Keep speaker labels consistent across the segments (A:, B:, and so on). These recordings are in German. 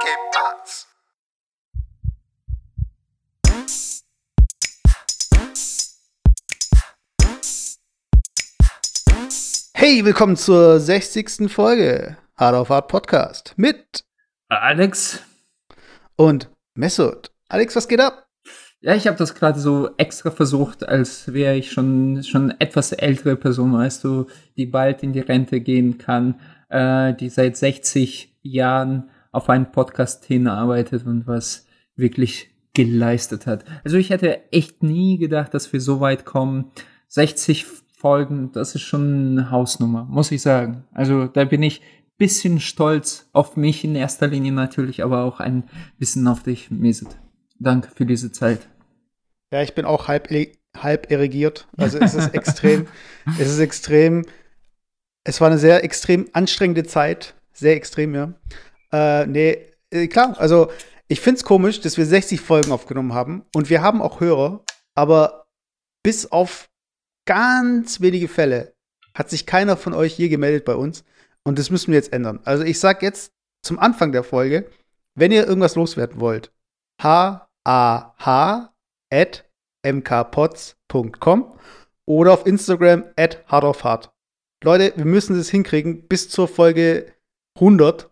A: ¿Qué pasa?
B: Hey, willkommen zur 60. Folge Hard auf Hard Podcast mit
C: Alex?
B: und Mesut. Alex, was geht ab?
C: Ja, ich habe das gerade so extra versucht, als wäre ich schon schon etwas ältere Person, weißt du, die bald in die Rente gehen kann, äh, die seit 60 Jahren auf einen Podcast hinarbeitet und was wirklich geleistet hat. Also ich hätte echt nie gedacht, dass wir so weit kommen. 60 Folgen, das ist schon eine Hausnummer, muss ich sagen. Also da bin ich bisschen stolz auf mich in erster Linie natürlich, aber auch ein bisschen auf dich, Mesut. Danke für diese Zeit.
B: Ja, ich bin auch halb, halb irrigiert. Also es ist extrem, es ist extrem, es war eine sehr extrem anstrengende Zeit. Sehr extrem, ja. Äh, nee, äh, klar, also ich find's komisch, dass wir 60 Folgen aufgenommen haben und wir haben auch Hörer, aber bis auf ganz wenige Fälle hat sich keiner von euch je gemeldet bei uns und das müssen wir jetzt ändern. Also ich sag jetzt zum Anfang der Folge, wenn ihr irgendwas loswerden wollt, h-a-h at mkpots.com oder auf Instagram at hardofhard. Leute, wir müssen es hinkriegen bis zur Folge 100,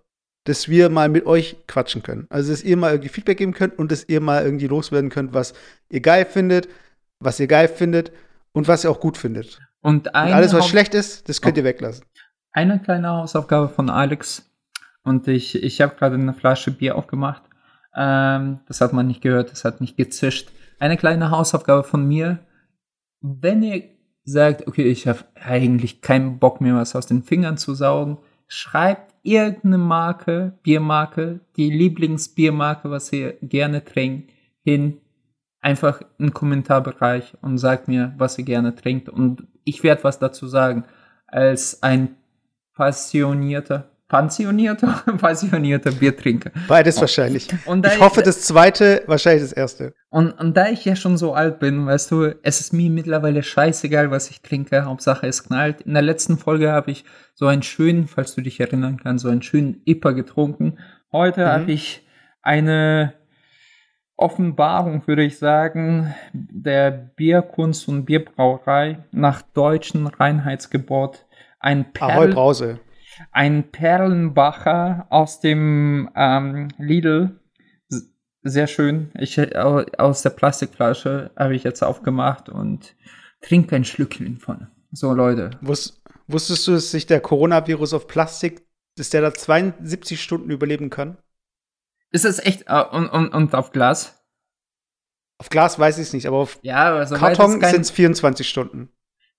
B: dass wir mal mit euch quatschen können. Also, dass ihr mal irgendwie Feedback geben könnt und dass ihr mal irgendwie loswerden könnt, was ihr geil findet, was ihr geil findet und was ihr auch gut findet.
C: Und,
B: Und alles, was schlecht ist, das könnt
C: Oh.
B: ihr weglassen.
C: Eine kleine Hausaufgabe von Alex. Und ich, ich habe gerade eine Flasche Bier aufgemacht. Ähm, das hat man nicht gehört, das hat nicht gezischt. Eine kleine Hausaufgabe von mir. Wenn ihr sagt, okay, ich habe eigentlich keinen Bock mehr, was aus den Fingern zu saugen, schreibt irgendeine Marke, Biermarke, die Lieblingsbiermarke, was ihr gerne trinkt, hin. Einfach einen Kommentarbereich und sagt mir, was ihr gerne trinkt. Und ich werde was dazu sagen. Als ein passionierter, pensionierter, passionierter Biertrinker.
B: Beides wahrscheinlich.
C: Und
B: Ich hoffe, das zweite, wahrscheinlich das erste.
C: und, und da ich ja schon so alt bin, weißt du, es ist mir mittlerweile scheißegal, was ich trinke. Hauptsache es knallt. In der letzten Folge habe ich so einen schönen, falls du dich erinnern kannst, so einen schönen Ipper getrunken. Heute
B: Mhm.
C: habe ich eine Offenbarung, würde ich sagen, der Bierkunst und Bierbrauerei nach deutschem Reinheitsgebot. Ein
B: Ahoi
C: Perl,
B: Brause.
C: Ein Perlenbacher aus dem ähm, Lidl. Sehr schön. Ich au- aus der Plastikflasche habe ich jetzt aufgemacht und trinke ein Schlückchen von. So Leute.
B: Wus wusstest du, dass sich der Coronavirus auf Plastik, dass der da 72 Stunden überleben kann?
C: Ist es echt äh, und, und, und auf Glas?
B: Auf Glas weiß ich es nicht, aber auf
C: Ja, aber soweit
B: Karton
C: kein,
B: sind es 24 Stunden.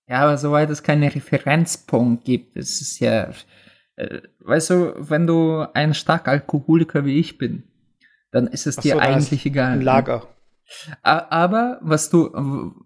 C: ja, aber soweit es keinen Referenzpunkt gibt, ist es ja, weißt du, wenn du ein starker Alkoholiker wie ich bin, dann ist es dir
B: so, ist
C: eigentlich egal.
B: Ein Lager.
C: A- Aber was du,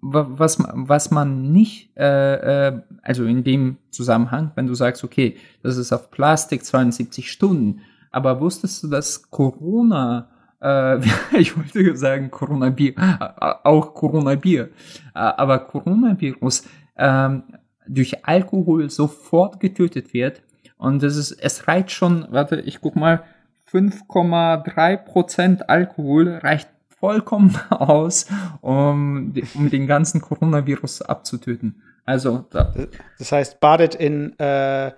C: was, was man nicht, äh, äh, also in dem Zusammenhang, wenn du sagst, okay, das ist auf Plastik 72 Stunden, aber wusstest du, dass Corona, äh, ich wollte sagen Corona-Bier, äh, auch Corona-Bier, äh, aber Coronavirus ähm, durch Alkohol sofort getötet wird und das ist, es reicht schon, warte, ich guck mal, 5,3 Prozent Alkohol reicht vollkommen aus, um, um den ganzen Coronavirus abzutöten. Also, da,
B: Das heißt, badet in, äh,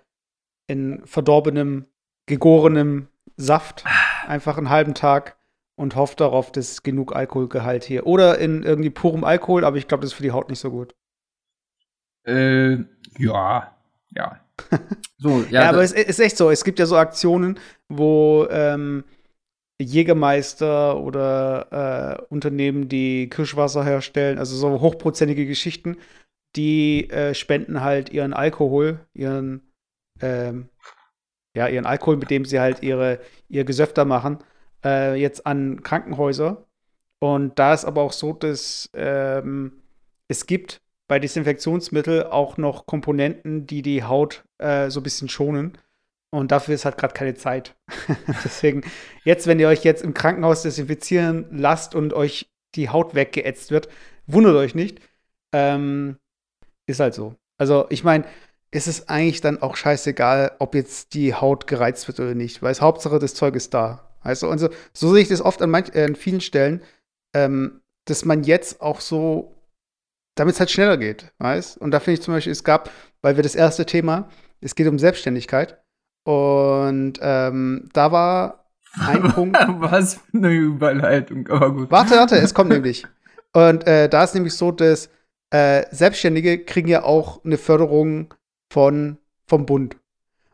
B: in verdorbenem, gegorenem Saft einfach einen halben Tag und hofft darauf, dass genug Alkoholgehalt hier. Oder in irgendwie purem Alkohol, aber ich glaube, das ist für die Haut nicht so gut.
C: äh, ja, ja. So,
B: Ja,
C: ja,
B: aber es ist echt so. Es gibt ja so Aktionen, wo ähm, Jägermeister oder äh, Unternehmen, die Kirschwasser herstellen, also so hochprozentige Geschichten, die äh, spenden halt ihren Alkohol, ihren, ähm, ja, ihren Alkohol, mit dem sie halt ihre, ihr Gesöfter machen, äh, jetzt an Krankenhäuser. Und da ist aber auch so, dass ähm, es gibt bei Desinfektionsmittel auch noch Komponenten, die die Haut äh, so ein bisschen schonen. Und dafür ist halt gerade keine Zeit. Deswegen, jetzt, wenn ihr euch jetzt im Krankenhaus desinfizieren lasst und euch die Haut weggeätzt wird, wundert euch nicht. Ähm, ist halt so. Also, ich meine, ist es eigentlich dann auch scheißegal, ob jetzt die Haut gereizt wird oder nicht, weil es Hauptsache das Zeug ist da. Du, und so, so sehe ich das oft an, manch, äh, an vielen Stellen, ähm, dass man jetzt auch so, damit es halt schneller geht, weißt Und da finde ich zum Beispiel, es gab, weil wir das erste Thema, es geht um Selbstständigkeit. Und ähm, da war ein Punkt.
C: Was für eine Überleitung, aber gut.
B: Warte, warte, es kommt nämlich. Und äh, da ist nämlich so, dass äh, Selbstständige kriegen ja auch eine Förderung von, vom Bund.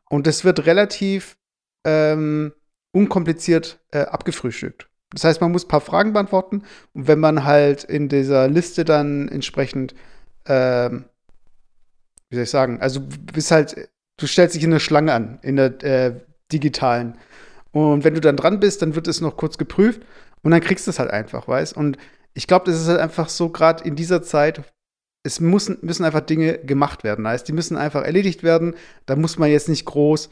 B: Und das wird relativ ähm, unkompliziert äh, abgefrühstückt. Das heißt, man muss ein paar Fragen beantworten und wenn man halt in dieser Liste dann entsprechend, ähm, wie soll ich sagen, also bist halt, du stellst dich in eine Schlange an, in der äh, digitalen. Und wenn du dann dran bist, dann wird es noch kurz geprüft und dann kriegst du es halt einfach, weißt? Und ich glaube, das ist halt einfach so, gerade in dieser Zeit, es müssen, müssen einfach Dinge gemacht werden. Heißt, die müssen einfach erledigt werden. Da muss man jetzt nicht groß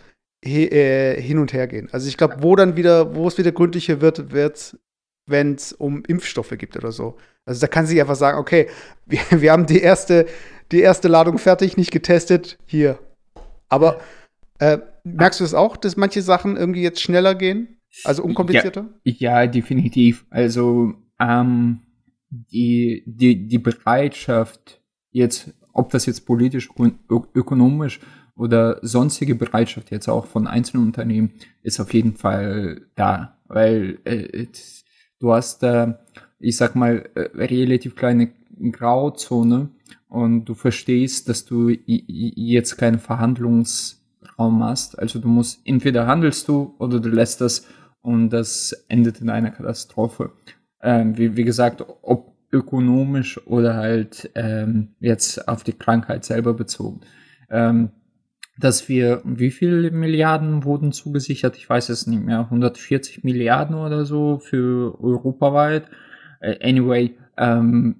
B: he, äh, hin und her gehen. Also ich glaube, wo dann wieder, wo es wieder gründlicher wird, wird wenn es um Impfstoffe gibt oder so. Also da kann sich einfach sagen, okay, wir, wir haben die erste, die erste Ladung fertig, nicht getestet, hier. Aber äh, merkst du es das auch, dass manche Sachen irgendwie jetzt schneller gehen? Also unkomplizierter?
C: Ja, ja definitiv. Also ähm, die, die, die Bereitschaft, jetzt, ob das jetzt politisch, ökonomisch oder sonstige Bereitschaft jetzt auch von einzelnen Unternehmen, ist auf jeden Fall da. Weil äh, du hast äh, ich sag mal, äh, relativ kleine Grauzone und du verstehst, dass du jetzt keinen Verhandlungsraum hast. Also du musst, entweder handelst du oder du lässt das und das endet in einer Katastrophe ähm, wie, wie gesagt, ob ökonomisch oder halt ähm, jetzt auf die Krankheit selber bezogen. Ähm, dass wir, wie viele Milliarden wurden zugesichert? Ich weiß es nicht mehr, 140 Milliarden oder so für europaweit. Äh, anyway, ähm,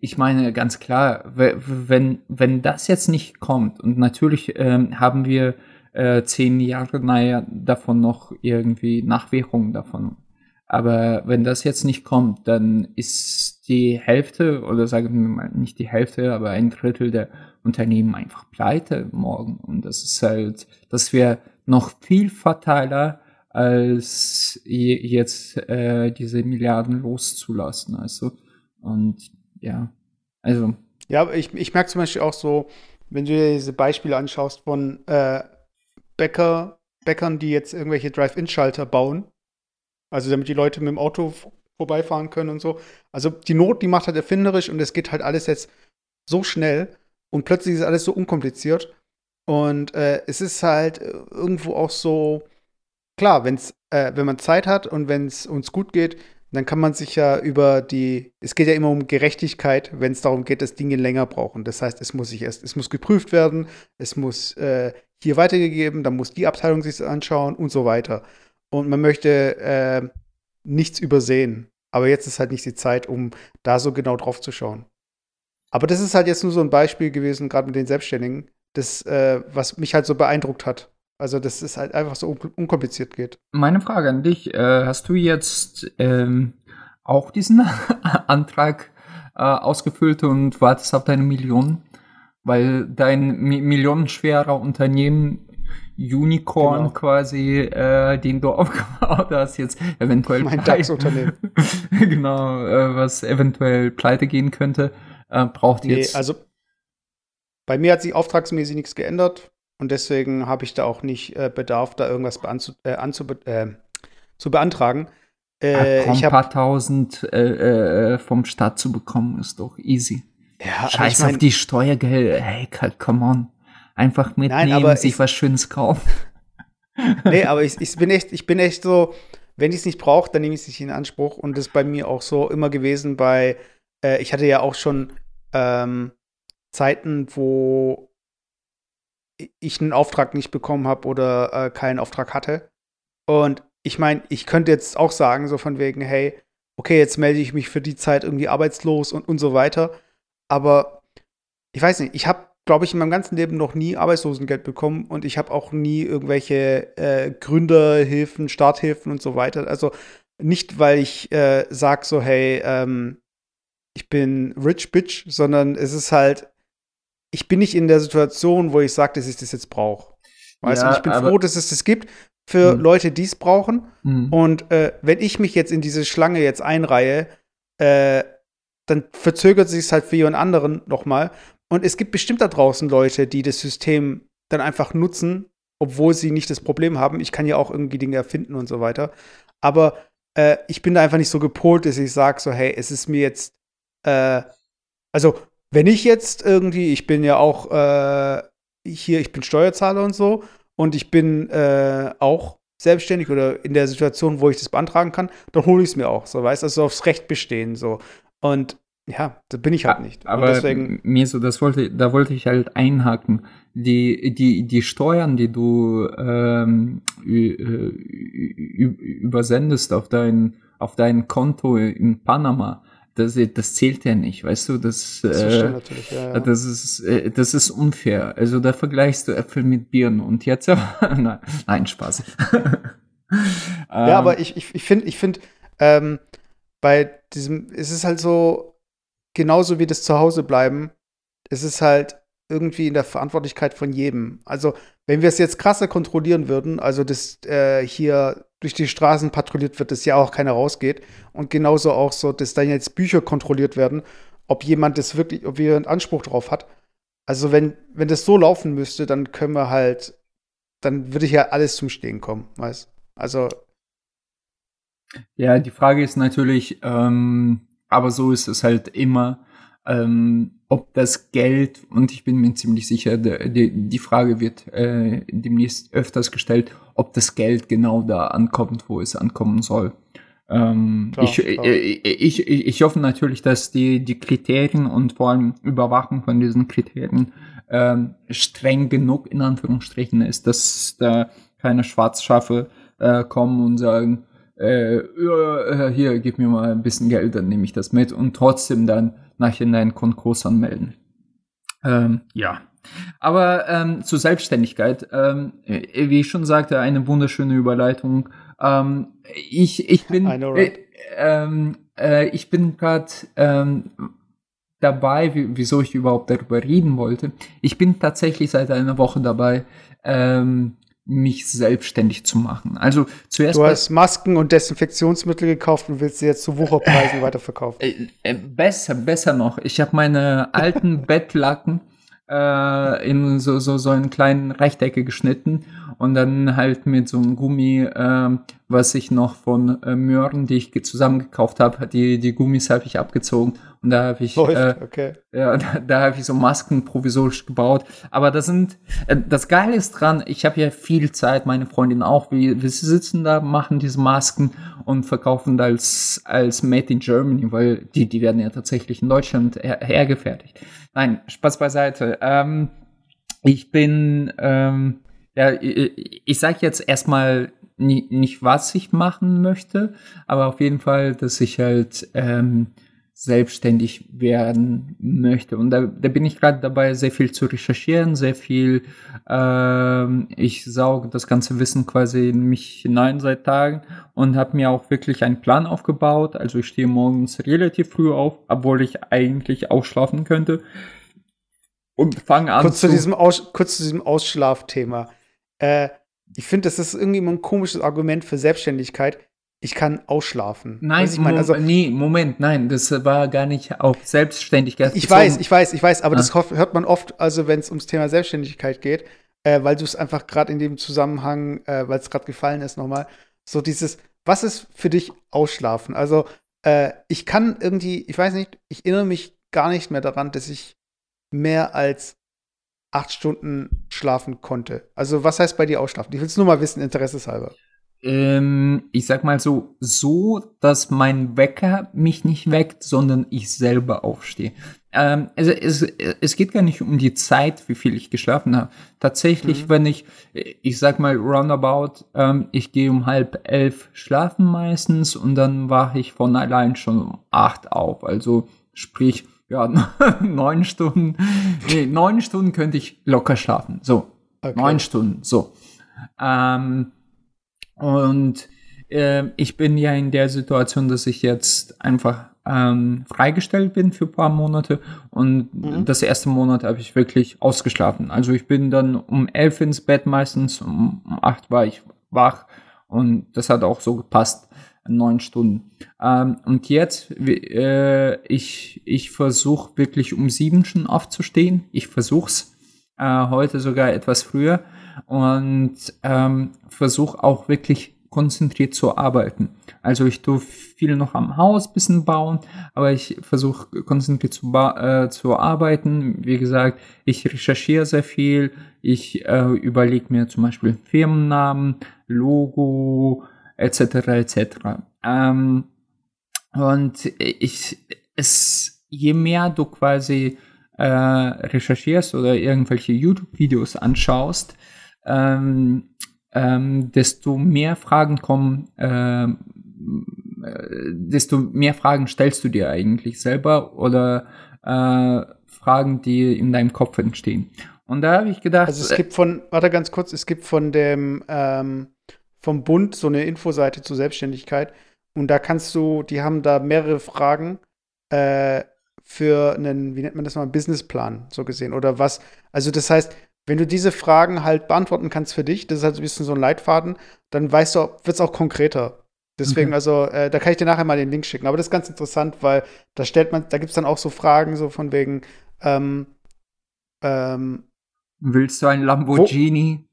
C: ich meine ganz klar, wenn, wenn das jetzt nicht kommt und natürlich ähm, haben wir äh, zehn Jahre naja, davon noch irgendwie Nachwährungen davon aber wenn das jetzt nicht kommt, dann ist die Hälfte oder sagen wir mal nicht die Hälfte, aber ein Drittel der Unternehmen einfach pleite morgen. Und das ist halt, das wäre noch viel fataler, als jetzt äh, diese Milliarden loszulassen. Also und ja, also.
B: Ja, ich, ich merke zum Beispiel auch so, wenn du dir diese Beispiele anschaust von äh, Bäcker, Bäckern, die jetzt irgendwelche Drive-In-Schalter bauen also damit die Leute mit dem Auto vorbeifahren können und so. Also die Not, die macht halt erfinderisch und es geht halt alles jetzt so schnell und plötzlich ist alles so unkompliziert. Und äh, es ist halt äh, irgendwo auch so, klar, wenn's, äh, wenn man Zeit hat und wenn es uns gut geht, dann kann man sich ja über die, es geht ja immer um Gerechtigkeit, wenn es darum geht, dass Dinge länger brauchen. Das heißt, es muss sich erst, es muss geprüft werden, es muss äh, hier weitergegeben, dann muss die Abteilung sich anschauen und so weiter und man möchte äh, nichts übersehen. Aber jetzt ist halt nicht die Zeit, um da so genau drauf zu schauen. Aber das ist halt jetzt nur so ein Beispiel gewesen, gerade mit den Selbstständigen, das, äh, was mich halt so beeindruckt hat. Also, dass es halt einfach so un unkompliziert geht.
C: Meine Frage an dich: äh, Hast du jetzt ähm, auch diesen Antrag äh, ausgefüllt und wartest auf deine Millionen? Weil dein mi millionenschwerer Unternehmen Unicorn genau. quasi, äh, den du aufgebaut hast, jetzt eventuell
B: mein DAX-Unternehmen.
C: genau, äh, was eventuell pleite gehen könnte, äh, braucht nee, jetzt.
B: Also bei mir hat sich auftragsmäßig nichts geändert und deswegen habe ich da auch nicht äh, Bedarf, da irgendwas anzu, äh, äh, zu beantragen.
C: Äh, Ach, ich ein paar tausend vom Staat zu bekommen, ist doch easy. Ja, Scheiß ich mein, auf die Steuergelder. Hey, come on. Einfach mitnehmen, Nein, sich ich, was Schönes kaufen.
B: nee, aber ich, ich, bin echt, ich bin echt so, wenn ich es nicht brauche, dann nehme ich es nicht in Anspruch. Und das ist bei mir auch so immer gewesen bei, äh, ich hatte ja auch schon ähm, Zeiten, wo ich einen Auftrag nicht bekommen habe oder äh, keinen Auftrag hatte. Und ich meine, ich könnte jetzt auch sagen, so von wegen, hey, okay, jetzt melde ich mich für die Zeit irgendwie arbeitslos und, und so weiter. Aber ich weiß nicht, ich habe glaube ich, in meinem ganzen Leben noch nie Arbeitslosengeld bekommen und ich habe auch nie irgendwelche äh, Gründerhilfen, Starthilfen und so weiter. Also nicht, weil ich äh, sage so, hey, ähm, ich bin rich bitch, sondern es ist halt, ich bin nicht in der Situation, wo ich sage, dass ich das jetzt brauche. Weißt ja, du, ich bin froh, dass es das gibt. für mhm. Leute, die es brauchen. Mhm. Und äh, wenn ich mich jetzt in diese Schlange jetzt einreihe, äh, dann verzögert sich es halt für jemand anderen nochmal. Und es gibt bestimmt da draußen Leute, die das System dann einfach nutzen, obwohl sie nicht das Problem haben. Ich kann ja auch irgendwie Dinge erfinden und so weiter. Aber äh, ich bin da einfach nicht so gepolt, dass ich sage, so, hey, es ist mir jetzt, äh, also, wenn ich jetzt irgendwie, ich bin ja auch äh, hier, ich bin Steuerzahler und so, und ich bin äh, auch selbstständig oder in der Situation, wo ich das beantragen kann, dann hole ich es mir auch, so, weißt du, also aufs Recht bestehen, so. Und ja, da bin ich halt nicht.
C: Aber deswegen mir so, das wollte, da wollte ich halt einhaken. Die, die, die Steuern, die du ähm, übersendest auf dein, auf dein Konto in Panama, das, das zählt ja nicht, weißt du, das, das, äh, ja, ja. das ist, äh, das ist unfair. Also da vergleichst du Äpfel mit Birnen und jetzt, nein, nein, Spaß.
B: ja, aber ich, ich, ich finde, ich finde, ähm, bei diesem, es ist halt so, genauso wie das Zuhausebleiben, es ist halt irgendwie in der Verantwortlichkeit von jedem. Also, wenn wir es jetzt krasser kontrollieren würden, also dass äh, hier durch die Straßen patrouilliert wird, dass ja auch keiner rausgeht und genauso auch so, dass dann jetzt Bücher kontrolliert werden, ob jemand das wirklich, ob einen Anspruch drauf hat. Also, wenn, wenn das so laufen müsste, dann können wir halt, dann würde ja alles zum Stehen kommen, weißt Also.
C: Ja, die Frage ist natürlich, ähm, aber so ist es halt immer, ähm, ob das Geld, und ich bin mir ziemlich sicher, die, die Frage wird äh, demnächst öfters gestellt, ob das Geld genau da ankommt, wo es ankommen soll. Ähm, klar, ich, klar. Ich, ich, ich, ich hoffe natürlich, dass die, die Kriterien und vor allem Überwachung von diesen Kriterien ähm, streng genug in Anführungsstrichen ist, dass da keine Schwarzschafe äh, kommen und sagen, äh, äh, hier, gib mir mal ein bisschen Geld, dann nehme ich das mit und trotzdem dann nachhinein Konkurs anmelden. Ähm, ja. Aber ähm, zur Selbstständigkeit, ähm, wie ich schon sagte, eine wunderschöne Überleitung. Ähm, ich, ich bin, äh, ähm, äh, ich bin gerade ähm, dabei, wieso ich überhaupt darüber reden wollte. Ich bin tatsächlich seit einer Woche dabei, ähm, mich selbstständig zu machen. Also zuerst.
B: Du hast Masken und Desinfektionsmittel gekauft und willst sie jetzt zu Wucherpreisen weiterverkaufen.
C: Äh, äh, besser, besser noch. Ich habe meine alten Bettlacken äh, in so, so, so einen kleinen Rechtecke geschnitten und dann halt mit so einem Gummi, äh, was ich noch von äh, Möhren, die ich zusammengekauft habe, die, die Gummis habe ich abgezogen und da habe ich, äh, okay. ja, da, da habe ich so Masken provisorisch gebaut. Aber das sind, äh, das Geile ist dran, ich habe ja viel Zeit, meine Freundin auch, wir, wir sitzen da, machen diese Masken und verkaufen als, als Made in Germany, weil die, die werden ja tatsächlich in Deutschland her, hergefertigt. Nein, Spaß beiseite. Ähm, ich bin, ähm, ja, ich, sage jetzt erstmal nicht, nicht, was ich machen möchte, aber auf jeden Fall, dass ich halt ähm, selbstständig werden möchte. Und da, da bin ich gerade dabei, sehr viel zu recherchieren, sehr viel, ähm, ich sauge das ganze Wissen quasi in mich hinein seit Tagen und habe mir auch wirklich einen Plan aufgebaut. Also ich stehe morgens relativ früh auf, obwohl ich eigentlich ausschlafen könnte. Und fange an.
B: Kurz zu, diesem Aus, kurz zu diesem Ausschlafthema. Äh, ich finde, das ist irgendwie immer ein komisches Argument für Selbstständigkeit ich kann ausschlafen.
C: Nein, ich mein, also, nee, Moment, nein, das war gar nicht auf Selbstständigkeit.
B: Ich weiß, ich weiß, ich weiß, aber ah. das hört man oft, also wenn es ums Thema Selbstständigkeit geht, äh, weil du es einfach gerade in dem Zusammenhang, äh, weil es gerade gefallen ist nochmal, so dieses, was ist für dich Ausschlafen? Also äh, ich kann irgendwie, ich weiß nicht, ich erinnere mich gar nicht mehr daran, dass ich mehr als acht Stunden schlafen konnte. Also was heißt bei dir Ausschlafen? Ich will es nur mal wissen, interesseshalber
C: ähm, ich sag mal so, so, dass mein Wecker mich nicht weckt, sondern ich selber aufstehe. Ähm, also es, es geht gar nicht um die Zeit, wie viel ich geschlafen habe. Tatsächlich, mhm. wenn ich, ich sag mal roundabout, ähm, ich gehe um halb elf schlafen meistens und dann wache ich von allein schon um acht auf. Also sprich, ja, neun Stunden, nee, neun Stunden könnte ich locker schlafen. So, okay. neun Stunden, so. Ähm, und äh, ich bin ja in der Situation, dass ich jetzt einfach ähm, freigestellt bin für ein paar Monate und mhm. das erste Monat habe ich wirklich ausgeschlafen. Also ich bin dann um elf ins Bett meistens, um, um acht war ich wach und das hat auch so gepasst neun Stunden. Ähm, und jetzt, äh, ich, ich versuche wirklich um sieben schon aufzustehen. Ich versuch's äh, heute sogar etwas früher und ähm, versuche auch wirklich konzentriert zu arbeiten. Also ich tue viel noch am Haus bisschen bauen, aber ich versuche konzentriert zu, äh, zu arbeiten. Wie gesagt, ich recherchiere sehr viel. Ich äh, überlege mir zum Beispiel Firmennamen, Logo, etc. etc. Ähm, und ich, es, je mehr du quasi äh, recherchierst oder irgendwelche YouTube-Videos anschaust, ähm, ähm, desto mehr Fragen kommen, ähm, äh, desto mehr Fragen stellst du dir eigentlich selber oder äh, Fragen, die in deinem Kopf entstehen. Und da habe ich gedacht.
B: Also es gibt von, warte ganz kurz, es gibt von dem ähm, vom Bund so eine Infoseite zur Selbstständigkeit. Und da kannst du, die haben da mehrere Fragen äh, für einen, wie nennt man das mal, Businessplan, so gesehen. Oder was, also das heißt, wenn du diese Fragen halt beantworten kannst für dich, das ist halt ein bisschen so ein Leitfaden, dann weißt du, wird es auch konkreter. Deswegen, okay. also, äh, da kann ich dir nachher mal den Link schicken. Aber das ist ganz interessant, weil da stellt man, da gibt es dann auch so Fragen, so von wegen, ähm, ähm,
C: Willst du ein Lamborghini?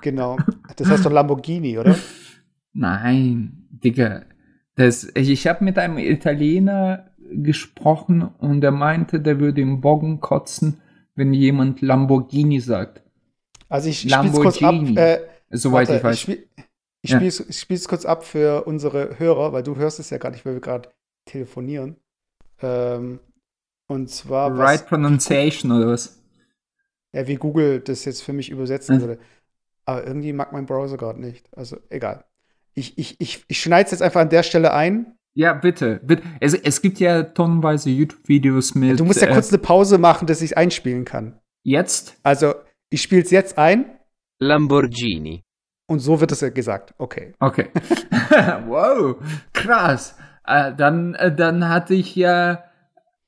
B: Genau. Das heißt doch Lamborghini, oder?
C: Nein, Digga. Das, ich habe mit einem Italiener gesprochen und er meinte, der würde im Bogen kotzen, wenn jemand Lamborghini sagt.
B: Also ich spiele kurz ab. Äh,
C: Soweit warte, ich weiß.
B: Ich spiele ich ja. spiel's kurz ab für unsere Hörer, weil du hörst es ja nicht, weil wir gerade telefonieren. Ähm, und zwar.
C: Right was, Pronunciation oder was?
B: Ja, wie Google das jetzt für mich übersetzen würde. Aber irgendwie mag mein Browser gerade nicht. Also egal. Ich, ich, ich, ich schneide es jetzt einfach an der Stelle ein.
C: Ja, bitte. bitte. Es, es gibt ja tonnenweise YouTube-Videos mit. Ja,
B: du musst ja äh, kurz eine Pause machen, dass ich es einspielen kann.
C: Jetzt?
B: Also, ich spiele es jetzt ein.
A: Lamborghini.
B: Und so wird es ja gesagt. Okay.
C: Okay. wow, krass. Äh, dann, äh, dann hatte ich ja.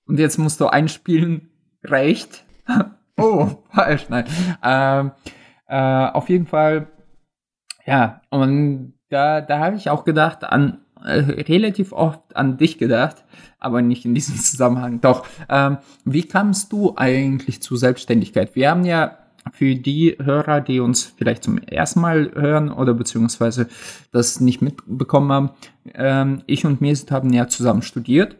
C: Und jetzt musst du einspielen. Recht. oh, falsch. Nein. Ähm. Äh, auf jeden Fall, ja, und da, da habe ich auch gedacht, an äh, relativ oft an dich gedacht, aber nicht in diesem Zusammenhang. Doch, ähm, wie kamst du eigentlich zu Selbstständigkeit? Wir haben ja für die Hörer, die uns vielleicht zum ersten Mal hören oder beziehungsweise das nicht mitbekommen haben, ähm, ich und Mesit haben ja zusammen studiert,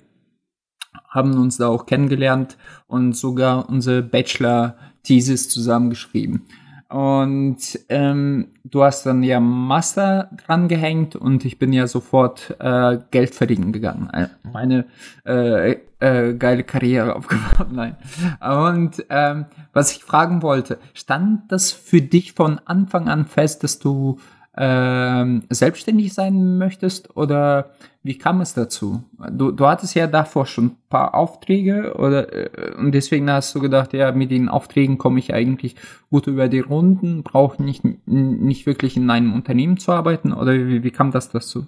C: haben uns da auch kennengelernt und sogar unsere Bachelor-Thesis zusammen geschrieben. Und ähm, du hast dann ja Master dran gehängt und ich bin ja sofort äh, Geld verdienen gegangen. Äh, meine äh, äh, geile Karriere aufgebaut. Nein. Und ähm, was ich fragen wollte, stand das für dich von Anfang an fest, dass du ähm, selbstständig sein möchtest oder wie kam es dazu? Du, du hattest ja davor schon ein paar Aufträge oder äh, und deswegen hast du gedacht, ja, mit den Aufträgen komme ich eigentlich gut über die Runden, brauche nicht, nicht wirklich in einem Unternehmen zu arbeiten oder wie, wie kam das dazu?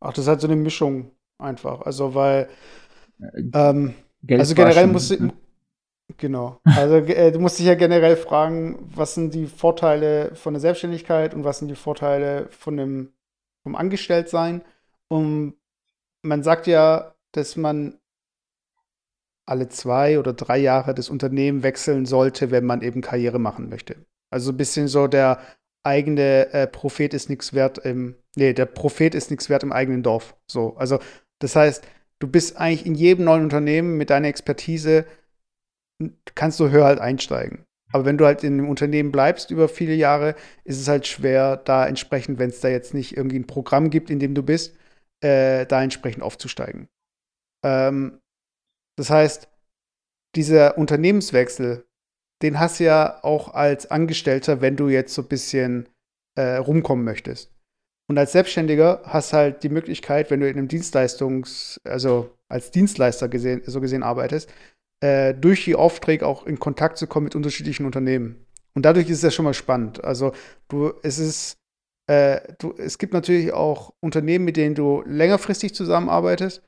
B: Ach, das ist halt so eine Mischung einfach. Also weil ähm, also generell muss, ne? Genau. Also äh, du musst dich ja generell fragen, was sind die Vorteile von der Selbstständigkeit und was sind die Vorteile von dem vom Angestelltsein. Und man sagt ja, dass man alle zwei oder drei Jahre das Unternehmen wechseln sollte, wenn man eben Karriere machen möchte. Also ein bisschen so der eigene äh, Prophet ist nichts wert im, nee, der Prophet ist nichts wert im eigenen Dorf. So, also das heißt, du bist eigentlich in jedem neuen Unternehmen mit deiner Expertise kannst du höher halt einsteigen. Aber wenn du halt in einem Unternehmen bleibst über viele Jahre, ist es halt schwer, da entsprechend, wenn es da jetzt nicht irgendwie ein Programm gibt, in dem du bist, äh, da entsprechend aufzusteigen. Ähm, das heißt, dieser Unternehmenswechsel, den hast du ja auch als Angestellter, wenn du jetzt so ein bisschen äh, rumkommen möchtest. Und als Selbstständiger hast halt die Möglichkeit, wenn du in einem Dienstleistungs-, also als Dienstleister gesehen, so gesehen arbeitest, äh, durch die Aufträge auch in Kontakt zu kommen mit unterschiedlichen Unternehmen. Und dadurch ist es ja schon mal spannend. Also du, es ist, äh, du, es gibt natürlich auch Unternehmen, mit denen du längerfristig zusammenarbeitest.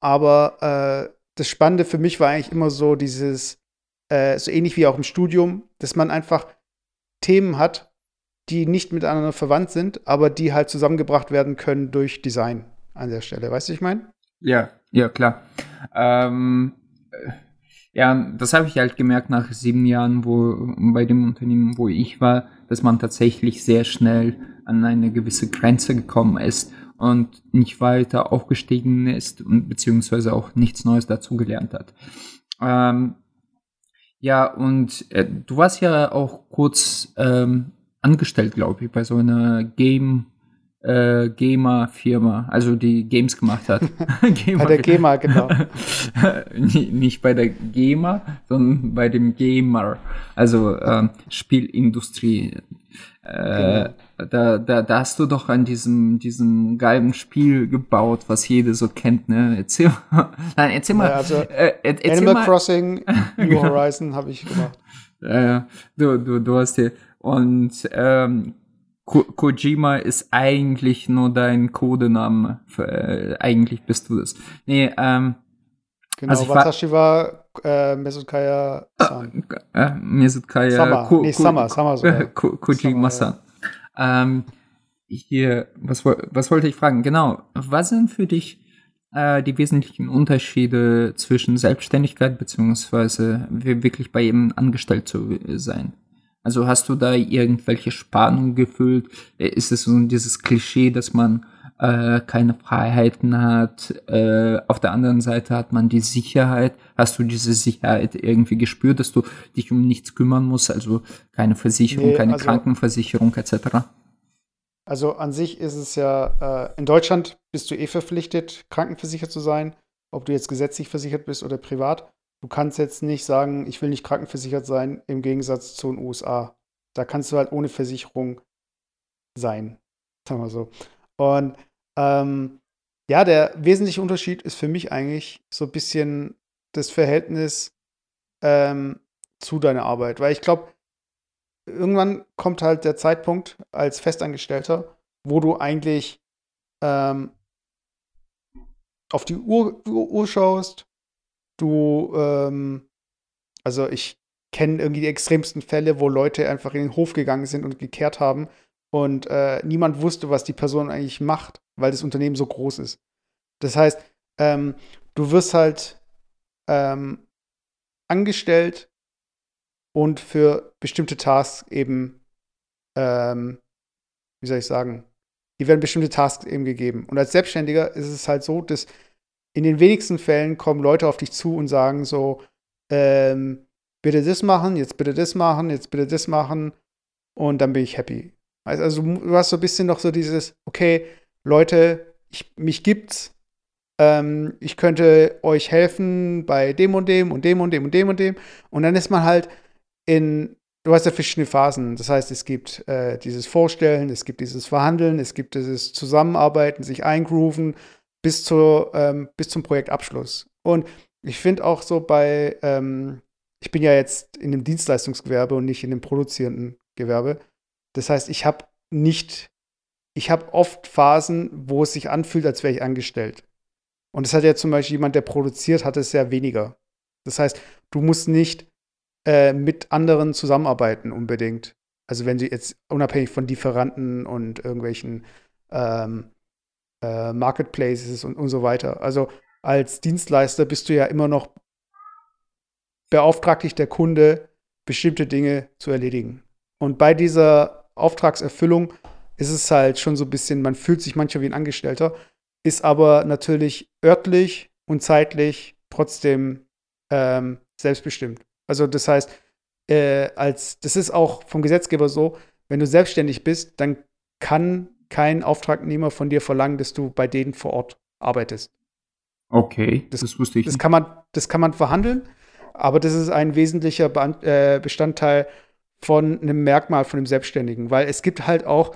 B: Aber äh, das Spannende für mich war eigentlich immer so dieses, äh, so ähnlich wie auch im Studium, dass man einfach Themen hat, die nicht miteinander verwandt sind, aber die halt zusammengebracht werden können durch Design an der Stelle. Weißt du, ich meine?
C: Ja, ja, klar. Ähm, äh, ja, das habe ich halt gemerkt nach sieben Jahren, wo bei dem Unternehmen, wo ich war, dass man tatsächlich sehr schnell an eine gewisse Grenze gekommen ist und nicht weiter aufgestiegen ist und beziehungsweise auch nichts Neues dazugelernt hat. Ähm, ja, und äh, du warst ja auch kurz ähm, angestellt, glaube ich, bei so einer Game äh, GEMA-Firma, also die Games gemacht hat.
B: GEMA, bei der GEMA, genau.
C: nicht bei der GEMA, sondern bei dem Gamer, also ähm, Spielindustrie. Äh, genau. da, da, da hast du doch an diesem, diesem geilen Spiel gebaut, was jeder so kennt, ne? Erzähl mal. Nein, erzähl mal. Ja, also
B: äh, erzähl Animal mal. Crossing, New. Horizon habe ich gemacht.
C: Äh, du, du, du hast hier. Und ähm, Ko Kojima ist eigentlich nur dein Codename. Für, äh, eigentlich bist du das. Nee, ähm.
B: Genau, also Watashi war äh, Mesukaya-san.
C: Äh, äh, Mesukaya.
B: Summer. Ko nee, Summer, Summer sogar.
C: Ko Kojima-san. Ja. Ähm, hier, was, was wollte ich fragen? Genau, was sind für dich äh, die wesentlichen Unterschiede zwischen Selbstständigkeit beziehungsweise wirklich bei ihm angestellt zu sein? Also hast du da irgendwelche Spannungen gefühlt? Äh, ist es so dieses Klischee, dass man äh, keine Freiheiten hat? Äh, auf der anderen Seite hat man die Sicherheit. Hast du diese Sicherheit irgendwie gespürt, dass du dich um nichts kümmern musst? Also keine Versicherung, nee, keine also, Krankenversicherung etc.
B: Also an sich ist es ja, äh, in Deutschland bist du eh verpflichtet, krankenversichert zu sein, ob du jetzt gesetzlich versichert bist oder privat. Du kannst jetzt nicht sagen, ich will nicht krankenversichert sein, im Gegensatz zu den USA. Da kannst du halt ohne Versicherung sein. Sagen wir so. Und ähm, ja, der wesentliche Unterschied ist für mich eigentlich so ein bisschen das Verhältnis ähm, zu deiner Arbeit. Weil ich glaube, irgendwann kommt halt der Zeitpunkt als Festangestellter, wo du eigentlich ähm, auf die Uhr, Uhr, schaust, du, ähm, also ich kenne irgendwie die extremsten Fälle, wo Leute einfach in den Hof gegangen sind und gekehrt haben und äh, niemand wusste, was die Person eigentlich macht, weil das Unternehmen so groß ist. Das heißt, ähm, du wirst halt ähm, angestellt und für bestimmte Tasks eben, ähm, wie soll ich sagen, die werden bestimmte Tasks eben gegeben. Und als Selbstständiger ist es halt so, dass in den wenigsten Fällen kommen Leute auf dich zu und sagen so, ähm, bitte das machen, jetzt bitte das machen, jetzt bitte das machen und dann bin ich happy. Also du hast so ein bisschen noch so dieses, okay, Leute, ich, mich gibt's, ähm, ich könnte euch helfen bei dem und dem und dem und dem und dem und dem und dann ist man halt in, du hast ja verschiedene Phasen, das heißt, es gibt äh, dieses Vorstellen, es gibt dieses Verhandeln, es gibt dieses Zusammenarbeiten, sich eingrooven, bis, zur, ähm, bis zum Projektabschluss. Und ich finde auch so bei, ähm, ich bin ja jetzt in dem Dienstleistungsgewerbe und nicht in dem produzierenden Gewerbe. Das heißt, ich habe nicht, ich habe oft Phasen, wo es sich anfühlt, als wäre ich angestellt. Und das hat ja zum Beispiel jemand, der produziert, hat es ja weniger. Das heißt, du musst nicht äh, mit anderen zusammenarbeiten unbedingt. Also wenn du jetzt unabhängig von Lieferanten und irgendwelchen ähm, äh, Marketplaces und, und so weiter. Also als Dienstleister bist du ja immer noch beauftragt dich der Kunde, bestimmte Dinge zu erledigen. Und bei dieser Auftragserfüllung ist es halt schon so ein bisschen, man fühlt sich manchmal wie ein Angestellter, ist aber natürlich örtlich und zeitlich trotzdem ähm, selbstbestimmt. Also das heißt, äh, als das ist auch vom Gesetzgeber so, wenn du selbstständig bist, dann kann kein Auftragnehmer von dir verlangen, dass du bei denen vor Ort arbeitest.
C: Okay, das, das wusste ich.
B: Das kann, man, das kann man verhandeln, aber das ist ein wesentlicher äh, Bestandteil von einem Merkmal von dem Selbstständigen, weil es gibt halt auch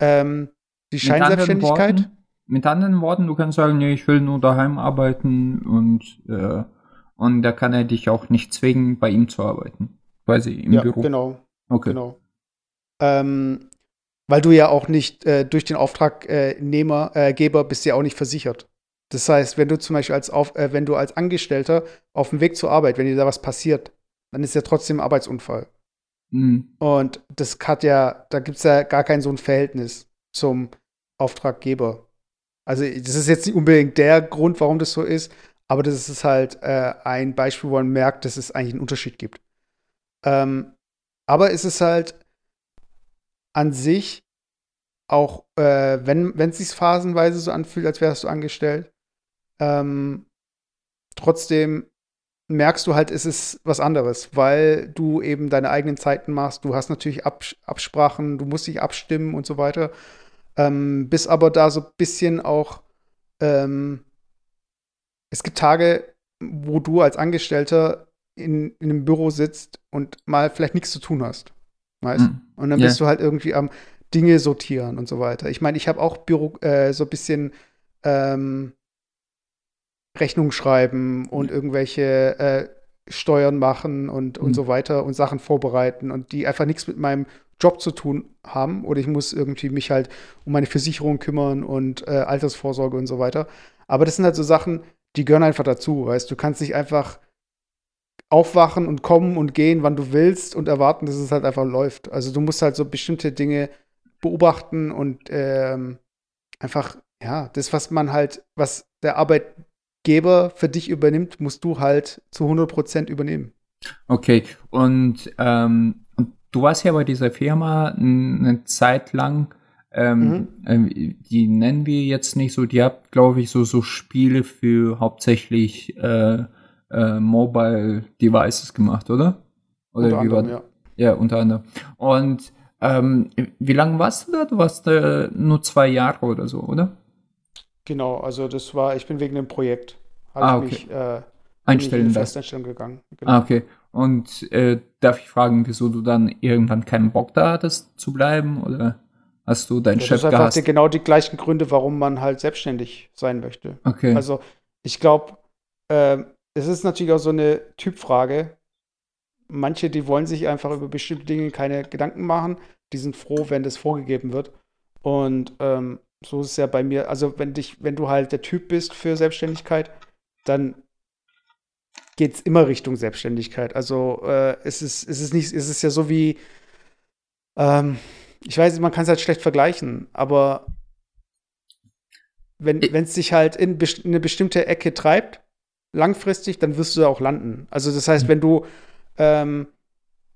B: ähm, die Scheinselbstständigkeit.
C: Mit, mit anderen Worten, du kannst sagen, nee, ich will nur daheim arbeiten und, äh, und da kann er dich auch nicht zwingen, bei ihm zu arbeiten. Quasi im
B: ja,
C: Büro.
B: Genau. Okay. Genau. Ähm, weil du ja auch nicht äh, durch den Auftragnehmer, äh, bist ja auch nicht versichert. Das heißt, wenn du zum Beispiel als, auf, äh, wenn du als Angestellter auf dem Weg zur Arbeit, wenn dir da was passiert, dann ist ja trotzdem ein Arbeitsunfall. Mhm. Und das hat ja, da gibt es ja gar kein so ein Verhältnis zum Auftraggeber. Also, das ist jetzt nicht unbedingt der Grund, warum das so ist, aber das ist halt äh, ein Beispiel, wo man merkt, dass es eigentlich einen Unterschied gibt. Ähm, aber es ist halt an sich auch, äh, wenn es sich phasenweise so anfühlt, als wärst du angestellt, ähm, trotzdem merkst du halt, es ist was anderes, weil du eben deine eigenen Zeiten machst. Du hast natürlich Abs Absprachen, du musst dich abstimmen und so weiter. Ähm, bist aber da so ein bisschen auch. Ähm, es gibt Tage, wo du als Angestellter in, in einem Büro sitzt und mal vielleicht nichts zu tun hast. Weißt? Mhm. Und dann yeah. bist du halt irgendwie am Dinge sortieren und so weiter. Ich meine, ich habe auch Büro, äh, so ein bisschen ähm, Rechnung schreiben und irgendwelche äh, Steuern machen und, und mhm. so weiter und Sachen vorbereiten und die einfach nichts mit meinem Job zu tun haben oder ich muss irgendwie mich halt um meine Versicherung kümmern und äh, Altersvorsorge und so weiter. Aber das sind halt so Sachen, die gehören einfach dazu, weißt du, kannst nicht einfach aufwachen und kommen und gehen, wann du willst und erwarten, dass es halt einfach läuft. Also du musst halt so bestimmte Dinge beobachten und ähm, einfach, ja, das, was man halt, was der Arbeit Geber für dich übernimmt, musst du halt zu 100% übernehmen.
C: Okay, und ähm, du warst ja bei dieser Firma eine Zeit lang, ähm, mhm. ähm, die nennen wir jetzt nicht so, die habt, glaube ich, so, so Spiele für hauptsächlich äh, äh, Mobile Devices gemacht, oder? Oder
B: unter anderem,
C: ja. ja, unter anderem. Und ähm, wie lange warst du da? Du warst äh, nur zwei Jahre oder so, oder?
B: Genau, also das war, ich bin wegen dem Projekt, habe
C: ah, okay.
B: ich mich äh,
C: Einstellen
B: in Festeinstellung gegangen.
C: Genau. Ah, okay. Und äh, darf ich fragen, wieso du dann irgendwann keinen Bock da hattest zu bleiben oder hast du deinen ja, Chef
B: das ist einfach die, genau die gleichen Gründe, warum man halt selbstständig sein möchte.
C: Okay.
B: Also ich glaube, äh, es ist natürlich auch so eine Typfrage. Manche, die wollen sich einfach über bestimmte Dinge keine Gedanken machen. Die sind froh, wenn das vorgegeben wird. Und ähm, so ist es ja bei mir. Also, wenn dich, wenn du halt der Typ bist für Selbstständigkeit, dann geht es immer Richtung Selbstständigkeit. Also äh, es, ist, es, ist nicht, es ist ja so wie, ähm, ich weiß, man kann es halt schlecht vergleichen, aber wenn es dich halt in, in, eine bestimmte Ecke treibt, langfristig, dann wirst du da auch landen. Also das heißt, wenn du ähm,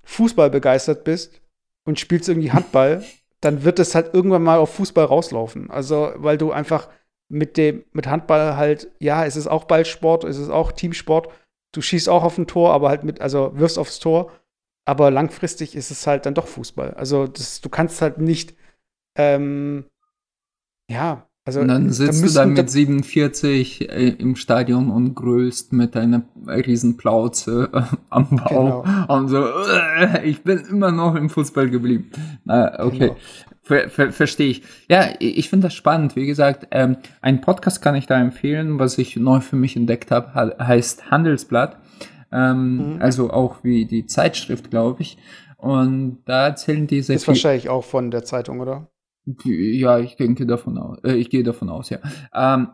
B: Fußball begeistert bist und spielst irgendwie Handball, dann wird es halt irgendwann mal auf Fußball rauslaufen. Also, weil du einfach mit dem, mit Handball halt, ja, es ist auch Ballsport, es ist auch Teamsport. Du schießt auch auf ein Tor, aber halt mit, also wirfst aufs Tor. Aber langfristig ist es halt dann doch Fußball. Also, das, du kannst halt nicht, ähm, ja, also.
C: Und dann sitzt da du dann mit 47 äh, im Stadion und grölst mit deiner riesen Plauze äh, am Bauch. Genau. Und so, äh, ich bin immer noch im Fußball geblieben. Na, okay. Genau. Ver, ver, Verstehe ich. Ja, ich finde das spannend. Wie gesagt, ähm, ein Podcast kann ich da empfehlen, was ich neu für mich entdeckt habe, heißt Handelsblatt. Ähm, mhm. Also auch wie die Zeitschrift, glaube ich. Und da erzählen die
B: sehr Ist wahrscheinlich auch von der Zeitung, oder?
C: Ja, ich denke davon aus. Äh, ich gehe davon aus, ja. Ähm,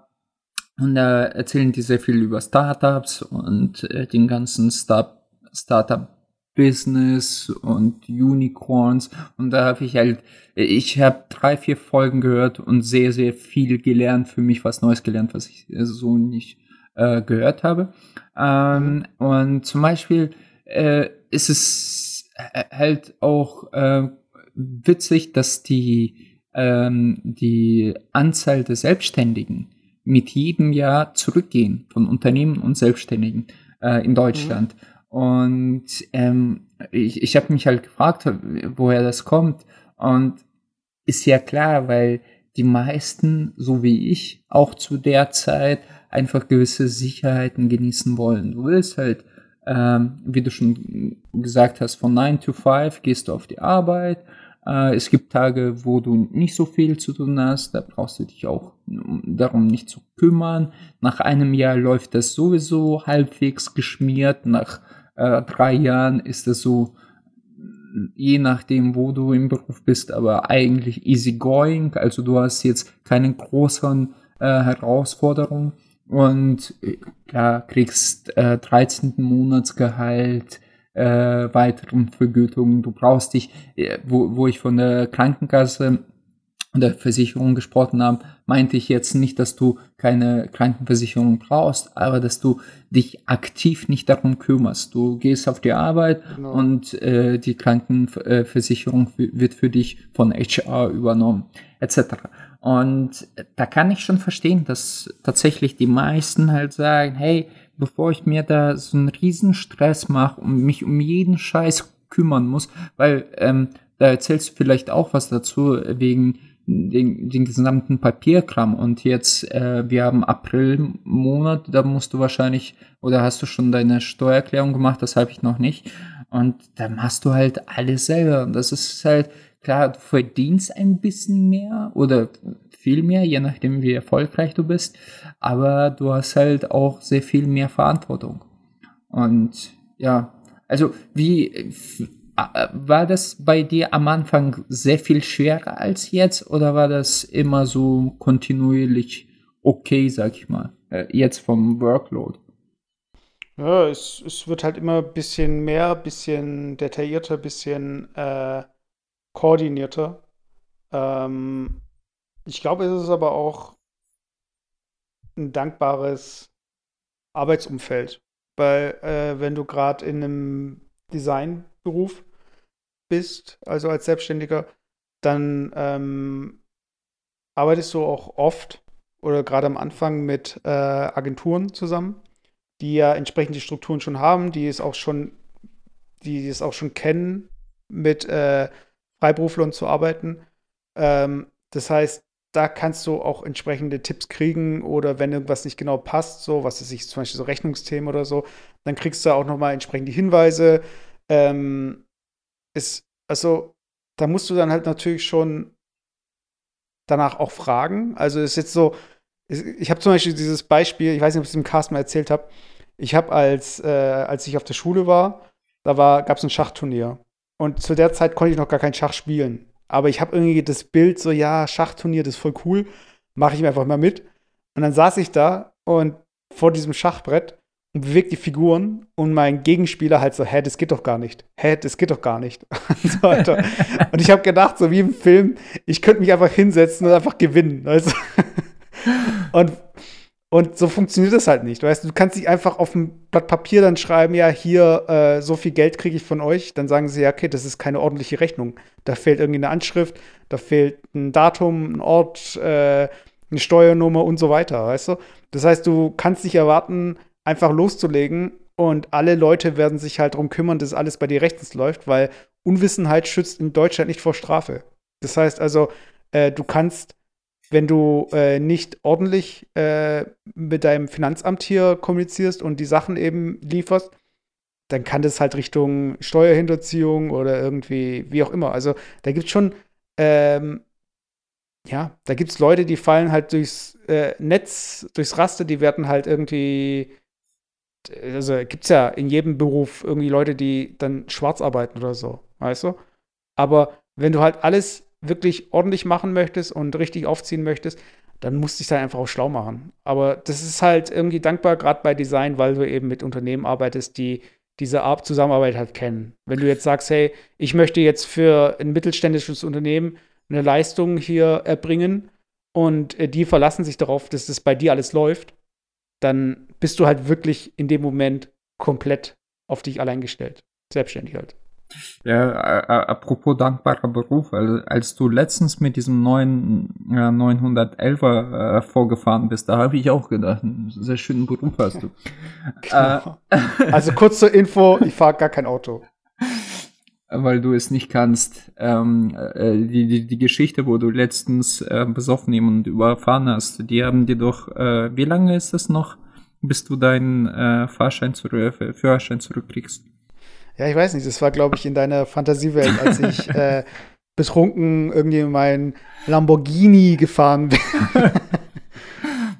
C: und da erzählen die sehr viel über Startups und äh, den ganzen Start Startup Business und Unicorns und da habe ich halt, ich habe drei, vier Folgen gehört und sehr, sehr viel gelernt, für mich was Neues gelernt, was ich so nicht äh, gehört habe. Ähm, und zum Beispiel äh, ist es halt auch äh, witzig, dass die, ähm, die Anzahl der Selbstständigen mit jedem Jahr zurückgehen von Unternehmen und Selbstständigen äh, in Deutschland. Mhm. Und ähm, ich, ich habe mich halt gefragt, woher das kommt. Und ist ja klar, weil die meisten, so wie ich, auch zu der Zeit einfach gewisse Sicherheiten genießen wollen. Du willst halt, ähm, wie du schon gesagt hast, von 9 to 5 gehst du auf die Arbeit. Äh, es gibt Tage, wo du nicht so viel zu tun hast. Da brauchst du dich auch darum nicht zu kümmern. Nach einem Jahr läuft das sowieso halbwegs geschmiert. Nach äh, drei Jahren ist es so, je nachdem, wo du im Beruf bist, aber eigentlich easy going. Also du hast jetzt keine großen äh, Herausforderungen und klar, kriegst äh, 13. Monatsgehalt, äh, weiteren Vergütungen. Du brauchst dich, äh, wo, wo ich von der Krankenkasse der Versicherung gesprochen habe, meinte ich jetzt nicht, dass du keine Krankenversicherung brauchst, aber dass du dich aktiv nicht darum kümmerst. Du gehst auf die Arbeit genau. und äh, die Krankenversicherung wird für dich von HR übernommen, etc. Und da kann ich schon verstehen, dass tatsächlich die meisten halt sagen, hey, bevor ich mir da so einen riesen Stress mache und mich um jeden Scheiß kümmern muss, weil ähm, da erzählst du vielleicht auch was dazu wegen den, den gesamten Papierkram und jetzt, äh, wir haben Aprilmonat, da musst du wahrscheinlich, oder hast du schon deine Steuererklärung gemacht, das habe ich noch nicht. Und dann machst du halt alles selber. Und das ist halt, klar, du verdienst ein bisschen mehr oder viel mehr, je nachdem wie erfolgreich du bist, aber du hast halt auch sehr viel mehr Verantwortung. Und ja, also wie äh, war das bei dir am Anfang sehr viel schwerer als jetzt oder war das immer so kontinuierlich okay, sag ich mal, äh, jetzt vom Workload?
B: Ja, es, es wird halt immer ein bisschen mehr, ein bisschen detaillierter, ein bisschen äh, koordinierter. Ähm, ich glaube, es ist aber auch ein dankbares Arbeitsumfeld, weil äh, wenn du gerade in einem Design Beruf bist, also als Selbstständiger, dann ähm, arbeitest du auch oft oder gerade am Anfang mit äh, Agenturen zusammen, die ja entsprechend die Strukturen schon haben, die es auch schon, die es auch schon kennen, mit äh, Freiberuflern zu arbeiten. Ähm, das heißt, da kannst du auch entsprechende Tipps kriegen oder wenn irgendwas nicht genau passt, so was ist ich zum Beispiel so Rechnungsthemen oder so, dann kriegst du auch nochmal entsprechend die Hinweise ähm, ist, also, da musst du dann halt natürlich schon danach auch fragen. Also ist jetzt so, ich habe zum Beispiel dieses Beispiel, ich weiß nicht, ob ich es im Cast mal erzählt habe. Ich habe als, äh, als ich auf der Schule war, da war, gab es ein Schachturnier. Und zu der Zeit konnte ich noch gar kein Schach spielen. Aber ich habe irgendwie das Bild so, ja, Schachturnier, das ist voll cool, mache ich mir einfach mal mit. Und dann saß ich da und vor diesem Schachbrett und bewegt die Figuren und mein Gegenspieler halt so, hä, das geht doch gar nicht. Hä, das geht doch gar nicht. und so und ich habe gedacht, so wie im Film, ich könnte mich einfach hinsetzen und einfach gewinnen. Also und, und so funktioniert das halt nicht. Weißt du, kannst nicht einfach auf ein Blatt Papier dann schreiben, ja, hier, äh, so viel Geld kriege ich von euch. Dann sagen sie, ja, okay, das ist keine ordentliche Rechnung. Da fehlt irgendwie eine Anschrift, da fehlt ein Datum, ein Ort, äh, eine Steuernummer und so weiter, weißt du? Das heißt, du kannst nicht erwarten, einfach loszulegen und alle Leute werden sich halt darum kümmern, dass alles bei dir rechtens läuft, weil Unwissenheit schützt in Deutschland nicht vor Strafe. Das heißt also, äh, du kannst, wenn du äh, nicht ordentlich äh, mit deinem Finanzamt hier kommunizierst und die Sachen eben lieferst, dann kann das halt Richtung Steuerhinterziehung oder irgendwie, wie auch immer. Also da gibt es schon, ähm, ja, da gibt es Leute, die fallen halt durchs äh, Netz, durchs Raster, die werden halt irgendwie also gibt es ja in jedem Beruf irgendwie Leute, die dann schwarz arbeiten oder so, weißt du? Aber wenn du halt alles wirklich ordentlich machen möchtest und richtig aufziehen möchtest, dann musst du dich da einfach auch schlau machen. Aber das ist halt irgendwie dankbar, gerade bei Design, weil du eben mit Unternehmen arbeitest, die diese Art Zusammenarbeit halt kennen. Wenn du jetzt sagst, hey, ich möchte jetzt für ein mittelständisches Unternehmen eine Leistung hier erbringen und äh, die verlassen sich darauf, dass das bei dir alles läuft, dann bist du halt wirklich in dem Moment komplett auf dich allein gestellt. Selbstständig halt.
C: Ja, apropos dankbarer Beruf, also als du letztens mit diesem neuen äh, 911er äh, vorgefahren bist, da habe ich auch gedacht, einen sehr schönen Beruf hast du.
B: genau. äh, also kurz zur Info, ich fahre gar kein Auto.
C: Weil du es nicht kannst. Ähm, äh, die, die, die Geschichte, wo du letztens äh, besoffen und überfahren hast, die haben dir doch, wie lange ist das noch? bis du deinen Fahrschein zurück, Führerschein zurückkriegst.
B: Ja, ich weiß nicht, das war, glaube ich, in deiner Fantasiewelt, als ich äh, betrunken irgendwie mein Lamborghini gefahren bin.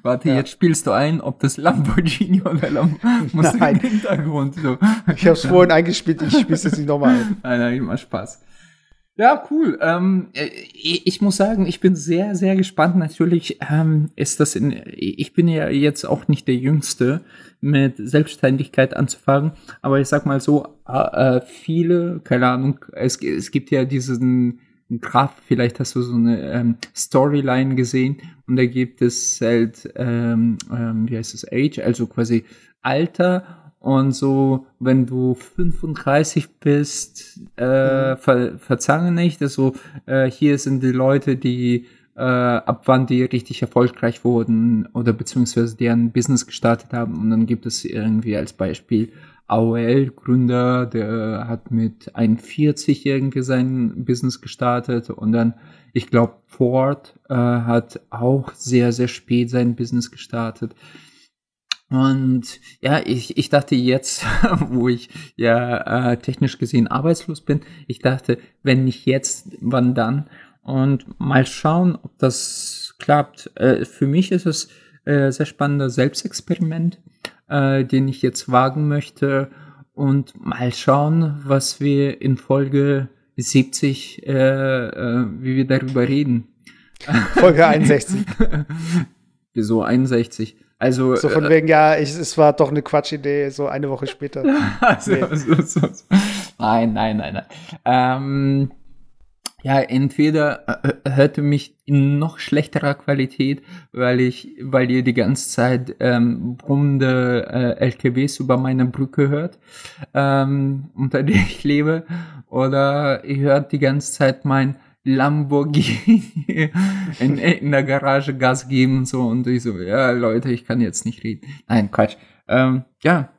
C: Warte, ja. jetzt spielst du ein, ob das Lamborghini oder Lamborghini
B: im Hintergrund. So. Ich habe es vorhin eingespielt, ich spiele es jetzt nicht nochmal ein.
C: Nein, nein, immer Spaß. Ja, cool. Ähm, äh, ich muss sagen, ich bin sehr, sehr gespannt. Natürlich ähm, ist das in, ich bin ja jetzt auch nicht der Jüngste, mit Selbstständigkeit anzufangen, aber ich sag mal so, äh, viele, keine Ahnung, es, es gibt ja diesen Graph, vielleicht hast du so eine ähm, Storyline gesehen und da gibt es halt, ähm, ähm, wie heißt es, Age, also quasi Alter und so, wenn du 35 bist, äh, ver verzange nicht. Also äh, hier sind die Leute, die äh, ab wann die richtig erfolgreich wurden oder beziehungsweise deren Business gestartet haben. Und dann gibt es irgendwie als Beispiel AOL-Gründer, der hat mit 41 irgendwie sein Business gestartet und dann, ich glaube, Ford äh, hat auch sehr, sehr spät sein Business gestartet. Und ja, ich, ich dachte jetzt, wo ich ja äh, technisch gesehen arbeitslos bin, ich dachte, wenn nicht jetzt, wann dann? Und mal schauen, ob das klappt. Äh, für mich ist es äh, sehr spannender Selbstexperiment, äh, den ich jetzt wagen möchte. Und mal schauen, was wir in Folge 70, äh, äh, wie wir darüber reden.
B: Folge 61.
C: Wieso 61? Also,
B: so von äh, wegen, ja, ich, es war doch eine Quatschidee, so eine Woche später. also, nee.
C: so, so, so. Nein, nein, nein, nein. Ähm, ja, entweder äh, hörte mich in noch schlechterer Qualität, weil ich, weil ihr die ganze Zeit ähm, brummende äh, LKWs über meine Brücke hört, ähm, unter der ich lebe, oder ihr hört die ganze Zeit mein Lamborghini in, in der Garage Gas geben und so. Und ich so, ja, Leute, ich kann jetzt nicht reden. Nein, Quatsch. Ähm, ja,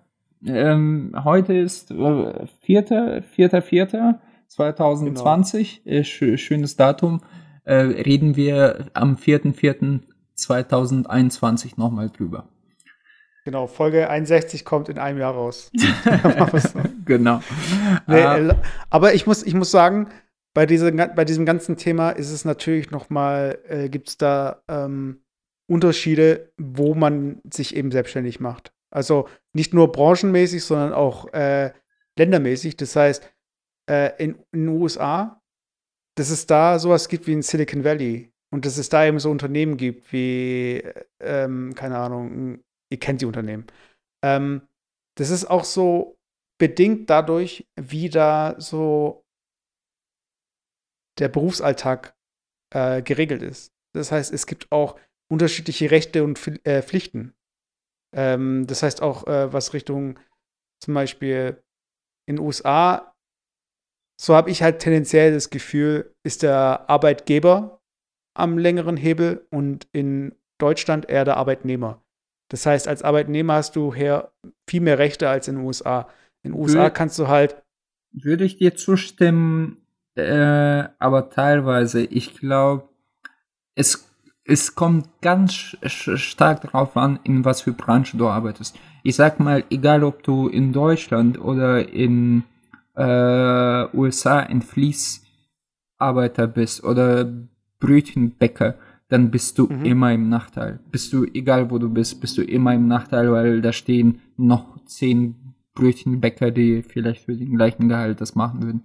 C: ähm, heute ist äh, vierter, vierter, vierter 2020. Genau. Äh, sch schönes Datum. Äh, reden wir am 4.4.2021 nochmal drüber.
B: Genau, Folge 61 kommt in einem Jahr raus.
C: genau.
B: Nee, uh, aber ich muss, ich muss sagen, bei, diese, bei diesem ganzen Thema ist es natürlich noch mal, äh, gibt es da ähm, Unterschiede, wo man sich eben selbstständig macht. Also nicht nur branchenmäßig, sondern auch äh, ländermäßig. Das heißt, äh, in, den USA, dass es da sowas gibt wie in Silicon Valley und dass es da eben so Unternehmen gibt wie, ähm, keine Ahnung, ihr kennt die Unternehmen. Ähm, das ist auch so bedingt dadurch, wie da so der Berufsalltag äh, geregelt ist. Das heißt, es gibt auch unterschiedliche Rechte und äh, Pflichten. Ähm, das heißt auch, äh, was Richtung zum Beispiel in den USA, so habe ich halt tendenziell das Gefühl, ist der Arbeitgeber am längeren Hebel und in Deutschland eher der Arbeitnehmer. Das heißt, als Arbeitnehmer hast du hier viel mehr Rechte als in den USA. In den USA kannst du halt.
C: Würde ich dir zustimmen, äh, aber teilweise, ich glaube, es, es kommt ganz stark darauf an, in was für Branche du arbeitest. Ich sag mal, egal ob du in Deutschland oder in äh, USA ein Fließarbeiter bist oder Brötchenbäcker, dann bist du mhm. immer im Nachteil. Bist du, egal wo du bist, bist du immer im Nachteil, weil da stehen noch zehn Brötchenbäcker, die vielleicht für den gleichen Gehalt das machen würden.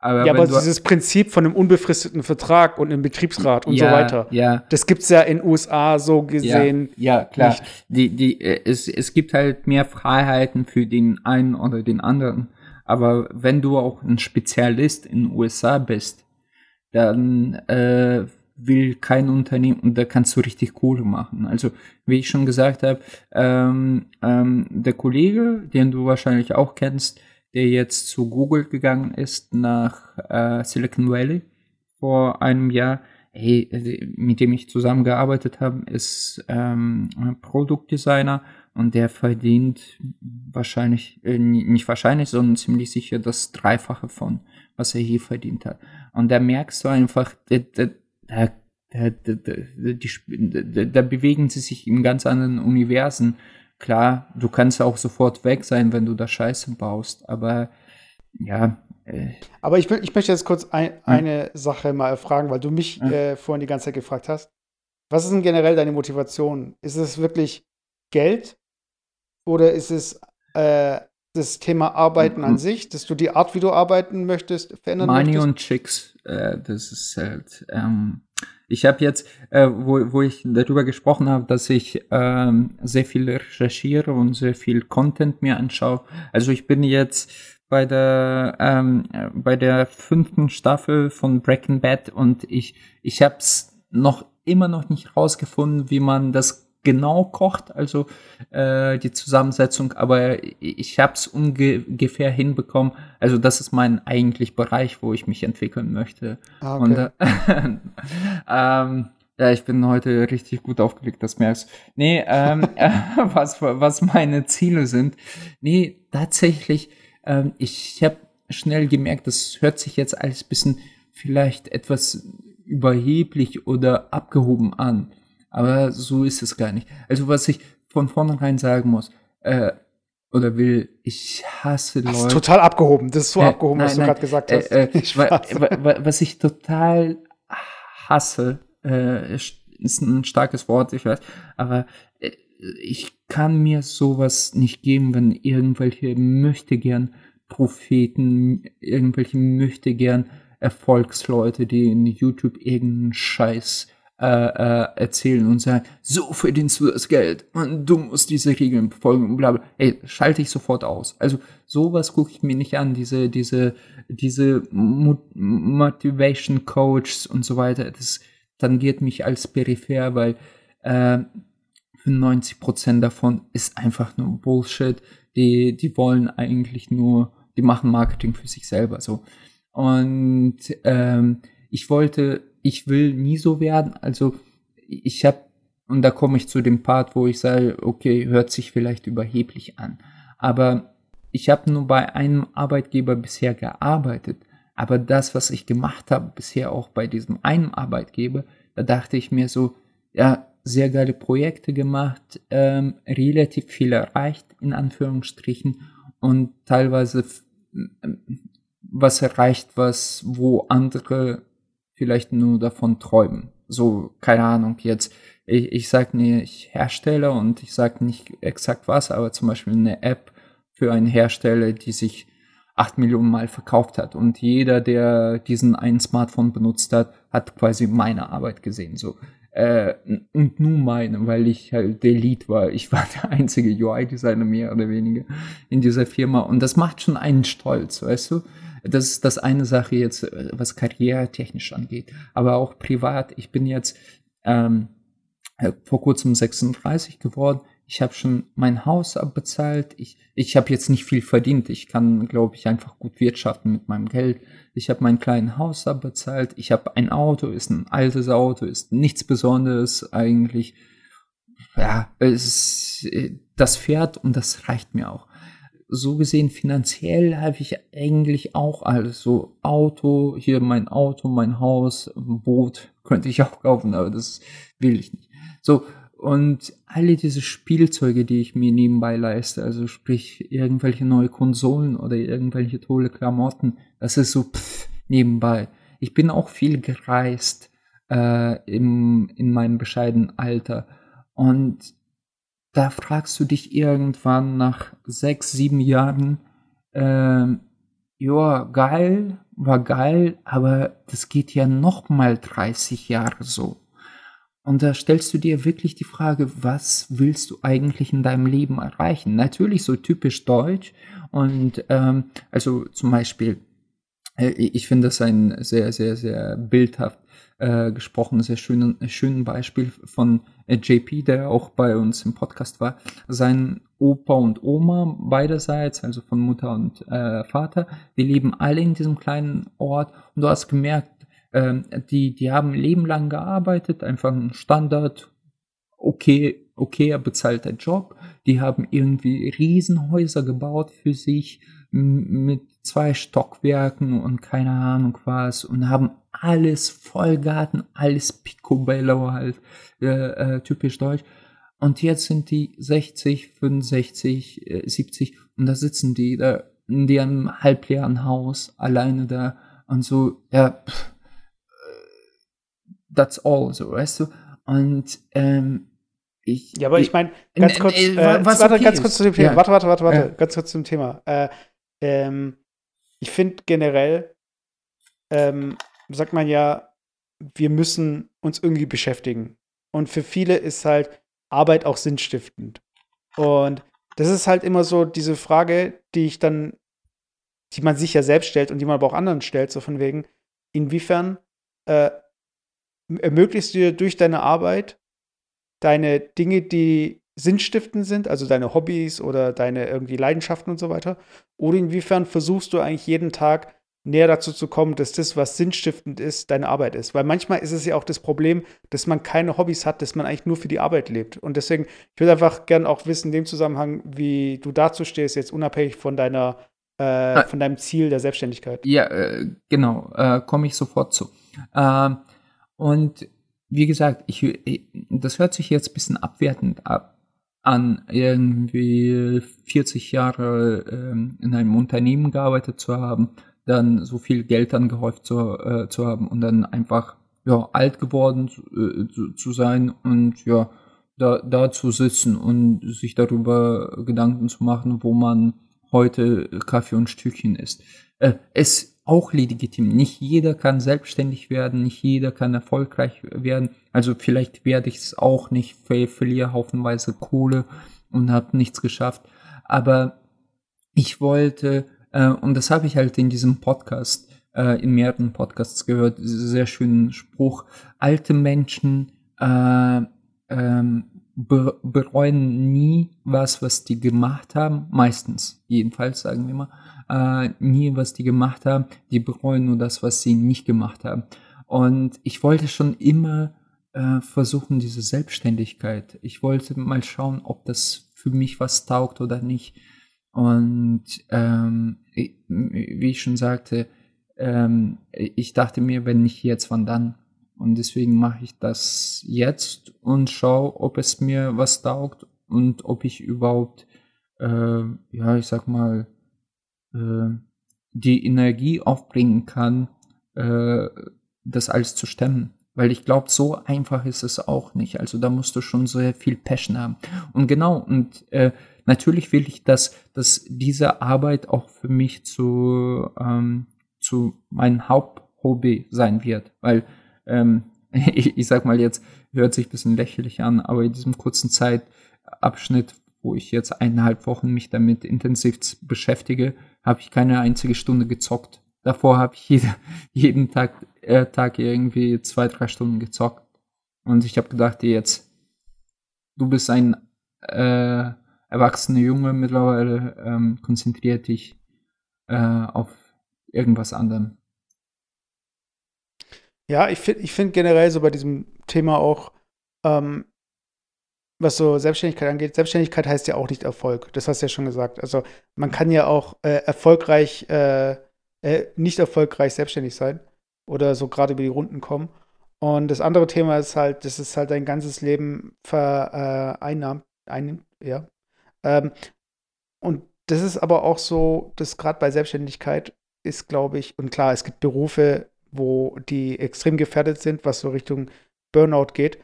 B: Aber ja, aber dieses Prinzip von einem unbefristeten Vertrag und einem Betriebsrat und ja, so weiter,
C: ja.
B: das gibt es ja in USA so gesehen.
C: Ja, ja klar. Nicht. Die, die, äh, es, es gibt halt mehr Freiheiten für den einen oder den anderen. Aber wenn du auch ein Spezialist in den USA bist, dann äh, will kein Unternehmen und da kannst du richtig Kohle machen. Also, wie ich schon gesagt habe, ähm, ähm, der Kollege, den du wahrscheinlich auch kennst, der jetzt zu Google gegangen ist nach äh, Silicon Valley vor einem Jahr. Hey, mit dem ich zusammengearbeitet habe, ist ähm, Produktdesigner und der verdient wahrscheinlich, äh, nicht wahrscheinlich, sondern ziemlich sicher das Dreifache von, was er hier verdient hat. Und da merkst du einfach, da, da, da, da bewegen sie sich in ganz anderen Universen Klar, du kannst auch sofort weg sein, wenn du da Scheiße baust, aber ja.
B: Äh. Aber ich, will, ich möchte jetzt kurz ein, hm? eine Sache mal fragen, weil du mich hm? äh, vorhin die ganze Zeit gefragt hast. Was ist denn generell deine Motivation? Ist es wirklich Geld oder ist es äh, das Thema Arbeiten an sich, dass du die Art, wie du arbeiten möchtest, verändern
C: Money
B: möchtest?
C: und Chicks, äh, das ist halt. Ähm, ich habe jetzt, äh, wo, wo ich darüber gesprochen habe, dass ich ähm, sehr viel recherchiere und sehr viel Content mir anschaue. Also ich bin jetzt bei der ähm, bei der fünften Staffel von Breaking Bad und ich ich habe es noch immer noch nicht rausgefunden, wie man das genau kocht, also äh, die Zusammensetzung, aber ich habe es ungefähr hinbekommen. Also das ist mein eigentlich Bereich, wo ich mich entwickeln möchte.
B: Ah,
C: Und
B: okay.
C: äh, ähm, ja, ich bin heute richtig gut aufgelegt, das merkst. Nee, ähm, äh, was, was meine Ziele sind. Nee, tatsächlich, ähm, ich habe schnell gemerkt, das hört sich jetzt alles bisschen vielleicht etwas überheblich oder abgehoben an. Aber so ist es gar nicht. Also was ich von vornherein sagen muss, äh, oder will, ich hasse
B: Das ist
C: Leute.
B: total abgehoben. Das ist so
C: Äh,
B: abgehoben, was
C: nein,
B: du
C: nein,
B: gerade gesagt hast.
C: Äh, äh, wa,
B: Spaß.
C: wa, wa, was ich total hasse, äh, ist ein starkes Wort, ich weiß, aber äh, ich kann mir sowas nicht geben, wenn irgendwelche möchte gern Propheten, irgendwelche möchte gern Erfolgsleute, die in YouTube irgendeinen Scheiß äh, äh, erzählen und sagen, so verdienst du das Geld und du musst diese Regeln befolgen und bla bla. Ey, schalte ich sofort aus. Also sowas gucke ich mir nicht an, diese, diese, diese Mo Motivation Coaches und so weiter. Das tangiert mich als peripher, weil äh, 95% davon ist einfach nur Bullshit. Die, die wollen eigentlich nur, die machen Marketing für sich selber so. Und ähm, ich wollte, ich will nie so werden. Also ich habe, und da komme ich zu dem Part, wo ich sage, okay, hört sich vielleicht überheblich an. Aber ich habe nur bei einem Arbeitgeber bisher gearbeitet. Aber das, was ich gemacht habe, bisher auch bei diesem einen Arbeitgeber, da dachte ich mir so, ja, sehr geile Projekte gemacht, ähm, relativ viel erreicht, in Anführungsstrichen, und teilweise was erreicht, was, wo andere vielleicht nur davon träumen. So, keine Ahnung, jetzt, ich, ich sag nicht Hersteller und ich sag nicht exakt was, aber zum Beispiel eine App für einen Hersteller, die sich acht Millionen Mal verkauft hat. Und jeder, der diesen einen Smartphone benutzt hat, hat quasi meine Arbeit gesehen. So. Äh, und nur meine, weil ich halt der Lead war. Ich war der einzige UI-Designer mehr oder weniger in dieser Firma. Und das macht schon einen stolz, weißt du? Das ist das eine Sache jetzt, was karrieretechnisch angeht. Aber auch privat. Ich bin jetzt ähm, vor kurzem 36 geworden. Ich habe schon mein Haus abbezahlt. Ich, ich habe jetzt nicht viel verdient. Ich kann, glaube ich, einfach gut wirtschaften mit meinem Geld. Ich habe mein kleines Haus abbezahlt. Ich habe ein Auto, ist ein altes Auto, ist nichts Besonderes eigentlich. Ja, es ist, das fährt und das reicht mir auch. So gesehen, finanziell habe ich eigentlich auch alles. So Auto, hier mein Auto, mein Haus, Boot könnte ich auch kaufen, aber das will ich nicht. So, und alle diese Spielzeuge, die ich mir nebenbei leiste, also sprich irgendwelche neue Konsolen oder irgendwelche tolle Klamotten, das ist so pff, nebenbei. Ich bin auch viel gereist äh, im, in meinem bescheidenen Alter. Und da fragst du dich irgendwann nach sechs, sieben Jahren, äh, ja, geil, war geil, aber das geht ja noch mal 30 Jahre so. Und da stellst du dir wirklich die Frage, was willst du eigentlich in deinem Leben erreichen? Natürlich so typisch deutsch. Und ähm, also zum Beispiel, äh, ich finde das ein sehr, sehr, sehr bildhaft äh, gesprochen, sehr schönen, schönen Beispiel von äh, JP, der auch bei uns im Podcast war. Sein Opa und Oma beiderseits, also von Mutter und äh, Vater, die leben alle in diesem kleinen Ort. Und du hast gemerkt, ähm, die, die haben Leben lang gearbeitet, einfach ein Standard, okay, okayer bezahlter Job. Die haben irgendwie Riesenhäuser gebaut für sich mit zwei Stockwerken und keine Ahnung was und haben alles Vollgarten, alles Picobello halt, äh, äh, typisch deutsch. Und jetzt sind die 60, 65, äh, 70 und da sitzen die da in deren halbleeren Haus alleine da und so, ja, pff, that's all, so, weißt du? Und ähm, ich,
B: Ja, aber ich meine, ganz
C: Äh,
B: kurz,
C: äh,
B: äh,
C: was
B: warte,
C: okay
B: ganz kurz zu dem Thema.
C: Ja.
B: Warte, warte, warte, warte,
C: Ja.
B: ganz kurz zum Thema. Äh, ähm, ich finde generell, ähm, sagt man ja, wir müssen uns irgendwie beschäftigen. Und für viele ist halt Arbeit auch sinnstiftend. Und das ist halt immer so diese Frage, die ich dann, die man sich ja selbst stellt und die man aber auch anderen stellt, so von wegen, inwiefern äh, ermöglichst du dir durch deine Arbeit deine Dinge, die sinnstiftend sind, also deine Hobbys oder deine irgendwie Leidenschaften und so weiter? Oder inwiefern versuchst du eigentlich jeden Tag näher dazu zu kommen, dass das, was sinnstiftend ist, deine Arbeit ist? Weil manchmal ist es ja auch das Problem, dass man keine Hobbys hat, dass man eigentlich nur für die Arbeit lebt. Und deswegen, ich würde einfach gern auch wissen, in dem Zusammenhang, wie du dazu stehst, jetzt unabhängig von deiner, äh, von deinem Ziel der Selbstständigkeit.
C: Ja, äh, genau, äh, komme ich sofort zu. Ähm, und wie gesagt, ich, das hört sich jetzt ein bisschen abwertend ab, an, irgendwie 40 Jahre ähm, in einem Unternehmen gearbeitet zu haben, dann so viel Geld angehäuft zu, äh, zu haben und dann einfach ja, alt geworden äh, zu, zu sein und ja, da, da zu sitzen und sich darüber Gedanken zu machen, wo man heute Kaffee und Stückchen isst. Äh, es auch legitim. Nicht jeder kann selbstständig werden, nicht jeder kann erfolgreich werden. Also vielleicht werde ich es auch nicht, ver verliere haufenweise Kohle und habe nichts geschafft. Aber ich wollte, äh, und das habe ich halt in diesem Podcast, äh, in mehreren Podcasts gehört, sehr schönen Spruch, alte Menschen äh, ähm, be bereuen nie was, was die gemacht haben, meistens, jedenfalls sagen wir mal, äh, nie was die gemacht haben, die bereuen nur das, was sie nicht gemacht haben. Und ich wollte schon immer äh, versuchen, diese Selbstständigkeit. Ich wollte mal schauen, ob das für mich was taugt oder nicht. Und ähm, wie ich schon sagte, ähm, ich dachte mir, wenn nicht jetzt, wann dann? Und deswegen mache ich das jetzt und schaue, ob es mir was taugt und ob ich überhaupt, äh, ja, ich sag mal, äh, die Energie aufbringen kann, äh, das alles zu stemmen. Weil ich glaube, so einfach ist es auch nicht. Also da musst du schon sehr viel Passion haben. Und genau, und äh, natürlich will ich, dass, dass diese Arbeit auch für mich zu, ähm, zu meinem Haupthobby sein wird. Weil ähm, ich, ich sag mal jetzt, hört sich ein bisschen lächerlich an, aber in diesem kurzen Zeitabschnitt, wo ich jetzt eineinhalb Wochen mich damit intensiv beschäftige, habe ich keine einzige Stunde gezockt. Davor habe ich jede, jeden Tag, äh, Tag irgendwie zwei, drei Stunden gezockt. Und ich habe gedacht, jetzt, du bist ein äh, erwachsener Junge mittlerweile, ähm, konzentrier dich äh, auf irgendwas anderem.
B: Ja, ich finde ich find generell so bei diesem Thema auch, ähm, was so Selbstständigkeit angeht, Selbstständigkeit heißt ja auch nicht Erfolg. Das hast du ja schon gesagt. Also man kann ja auch äh, erfolgreich, äh, äh, nicht erfolgreich selbstständig sein oder so gerade über die Runden kommen. Und das andere Thema ist halt, dass es halt dein ganzes Leben vereinnahmt, einnimmt, ja. Ähm, und das ist aber auch so, dass gerade bei Selbstständigkeit ist, glaube ich, und klar, es gibt Berufe, wo die extrem gefährdet sind, was so Richtung Burnout geht.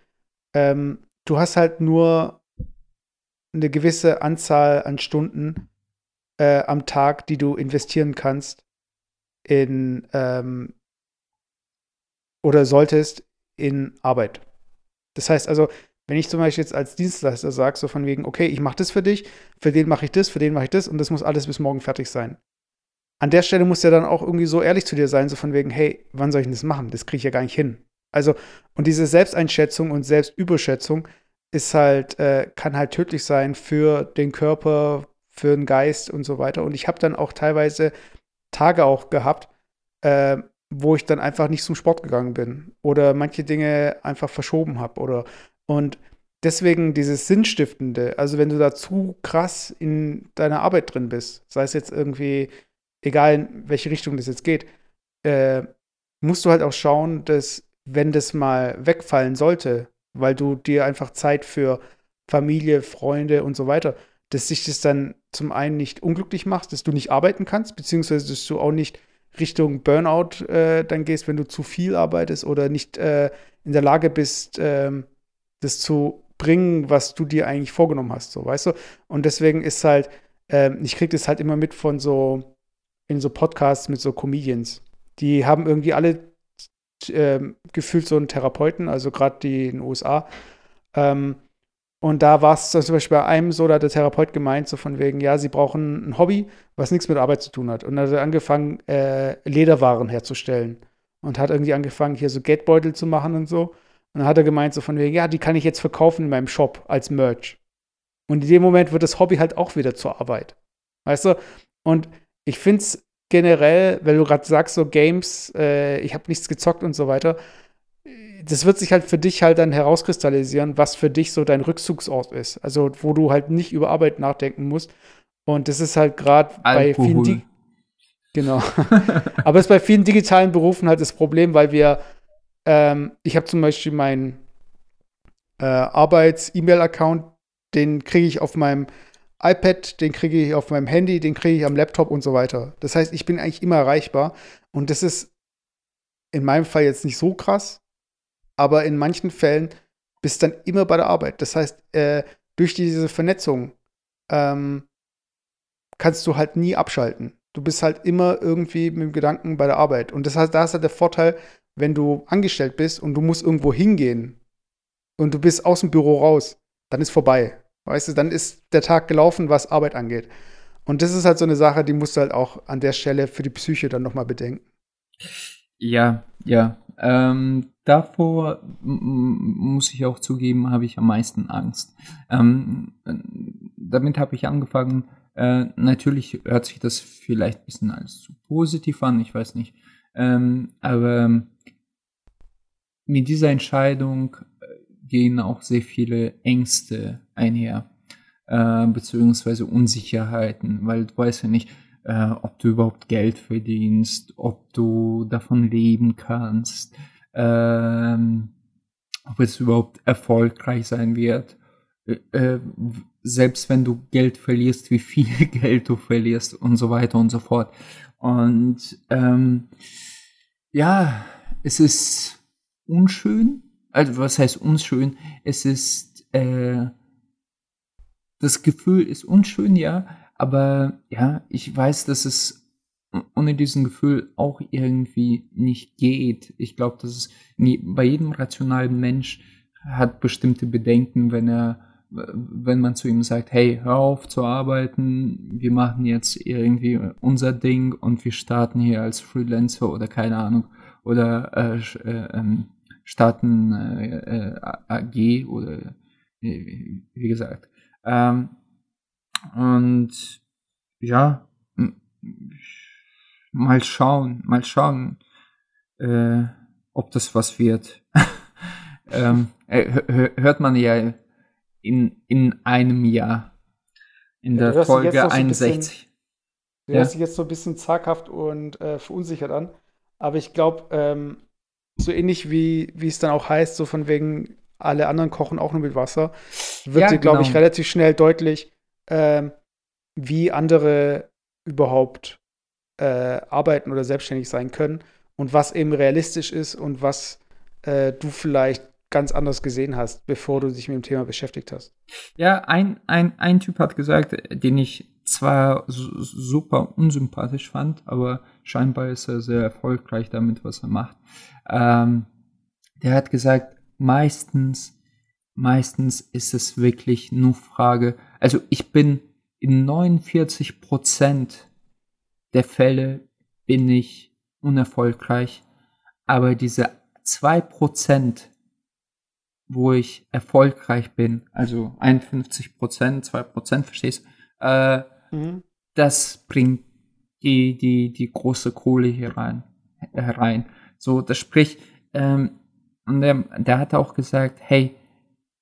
B: Ähm, du hast halt nur eine gewisse Anzahl an Stunden äh, am Tag, die du investieren kannst in ähm, oder solltest in Arbeit. Das heißt also, wenn ich zum Beispiel jetzt als Dienstleister sage, so von wegen, okay, ich mache das für dich, für den mache ich das, für den mache ich das und das muss alles bis morgen fertig sein. An der Stelle muss ja dann auch irgendwie so ehrlich zu dir sein, so von wegen, hey, wann soll ich denn das machen? Das kriege ich ja gar nicht hin. Also, und diese Selbsteinschätzung und Selbstüberschätzung ist halt, äh, kann halt tödlich sein für den Körper, für den Geist und so weiter. Und ich habe dann auch teilweise Tage auch gehabt, äh, wo ich dann einfach nicht zum Sport gegangen bin oder manche Dinge einfach verschoben habe oder und deswegen dieses Sinnstiftende, also wenn du da zu krass in deiner Arbeit drin bist, sei es jetzt irgendwie, egal in welche Richtung das jetzt geht, äh, musst du halt auch schauen, dass wenn das mal wegfallen sollte, weil du dir einfach Zeit für Familie, Freunde und so weiter, dass sich das dann zum einen nicht unglücklich macht, dass du nicht arbeiten kannst, beziehungsweise dass du auch nicht Richtung Burnout äh, dann gehst, wenn du zu viel arbeitest oder nicht äh, in der Lage bist, ähm, das zu bringen, was du dir eigentlich vorgenommen hast, so, weißt du? Und deswegen ist halt, ähm, ich krieg das halt immer mit von so, in so Podcasts mit so Comedians. Die haben irgendwie alle ähm, gefühlt so einen Therapeuten, also gerade die in den USA. Ähm, und da war es zum Beispiel bei einem so, da hat der Therapeut gemeint, so von wegen, ja, sie brauchen ein Hobby, was nichts mit Arbeit zu tun hat. Und dann hat er angefangen, äh, Lederwaren herzustellen. Und hat irgendwie angefangen, hier so Geldbeutel zu machen und so. Und dann hat er gemeint, so von wegen, ja, die kann ich jetzt verkaufen in meinem Shop als Merch. Und in dem Moment wird das Hobby halt auch wieder zur Arbeit. Weißt du? Und ich finde es generell, wenn du gerade sagst, so Games, äh, ich habe nichts gezockt und so weiter, das wird sich halt für dich halt dann herauskristallisieren, was für dich so dein Rückzugsort ist. Also, wo du halt nicht über Arbeit nachdenken musst. Und das ist halt gerade bei vielen. Di genau. Aber es ist bei vielen digitalen Berufen halt das Problem, weil wir, ähm, ich habe zum Beispiel meinen äh, Arbeits-E-Mail-Account, den kriege ich auf meinem iPad, den kriege ich auf meinem Handy, den kriege ich am Laptop und so weiter. Das heißt, ich bin eigentlich immer erreichbar. Und das ist in meinem Fall jetzt nicht so krass, aber in manchen Fällen bist du dann immer bei der Arbeit. Das heißt, äh, durch diese Vernetzung ähm, kannst du halt nie abschalten. Du bist halt immer irgendwie mit dem Gedanken bei der Arbeit. Und das heißt, da ist halt der Vorteil, wenn du angestellt bist und du musst irgendwo hingehen und du bist aus dem Büro raus, dann ist vorbei. Weißt du, dann ist der Tag gelaufen, was Arbeit angeht. Und das ist halt so eine Sache, die musst du halt auch an der Stelle für die Psyche dann nochmal bedenken.
C: Ja, ja. Ähm, davor muss ich auch zugeben, habe ich am meisten Angst. Ähm, damit habe ich angefangen. Äh, natürlich hört sich das vielleicht ein bisschen als zu positiv an, ich weiß nicht. Ähm, aber mit dieser Entscheidung äh, gehen auch sehr viele Ängste einher, äh, beziehungsweise Unsicherheiten, weil du weißt ja nicht, äh, ob du überhaupt Geld verdienst, ob du davon leben kannst, ähm, ob es überhaupt erfolgreich sein wird. Äh, äh selbst wenn du Geld verlierst, wie viel Geld du verlierst und so weiter und so fort. Und ähm, ja, es ist unschön. Also was heißt unschön? Es ist äh, das Gefühl ist unschön, ja, aber ja, ich weiß, dass es ohne diesen Gefühl auch irgendwie nicht geht. Ich glaube, dass es nie, bei jedem rationalen Mensch hat bestimmte Bedenken, wenn er, wenn man zu ihm sagt, hey, hör auf zu arbeiten, wir machen jetzt irgendwie unser Ding und wir starten hier als Freelancer oder keine Ahnung oder äh, äh, ähm, starten äh, äh AG oder äh, wie gesagt. Ähm, und ja, mal schauen, mal schauen, äh, ob das was wird. ähm, äh, hört man ja in, in einem Jahr. In ja, der Folge so 61. Bisschen,
B: du ja? hörst dich jetzt so ein bisschen zaghaft und äh, verunsichert an. Aber ich glaube, ähm, so ähnlich wie, wie es dann auch heißt, so von wegen, alle anderen kochen auch nur mit Wasser, wird ja, dir, glaube genau. ich, relativ schnell deutlich, ähm, wie andere überhaupt äh, arbeiten oder selbstständig sein können und was eben realistisch ist und was äh, du vielleicht ganz anders gesehen hast, bevor du dich mit dem Thema beschäftigt hast.
C: Ja, ein, ein, ein Typ hat gesagt, den ich zwar super unsympathisch fand, aber scheinbar ist er sehr erfolgreich damit, was er macht. Ähm, der hat gesagt, meistens, meistens ist es wirklich nur Frage, also ich bin in 49 Prozent der Fälle bin ich unerfolgreich, aber diese zwei Prozent, wo ich erfolgreich bin, also 51 Prozent, zwei Prozent, verstehst, äh, mhm. das bringt die, die, die große Kohle hier rein, herein. So, das spricht, ähm, und der, der hat auch gesagt, hey,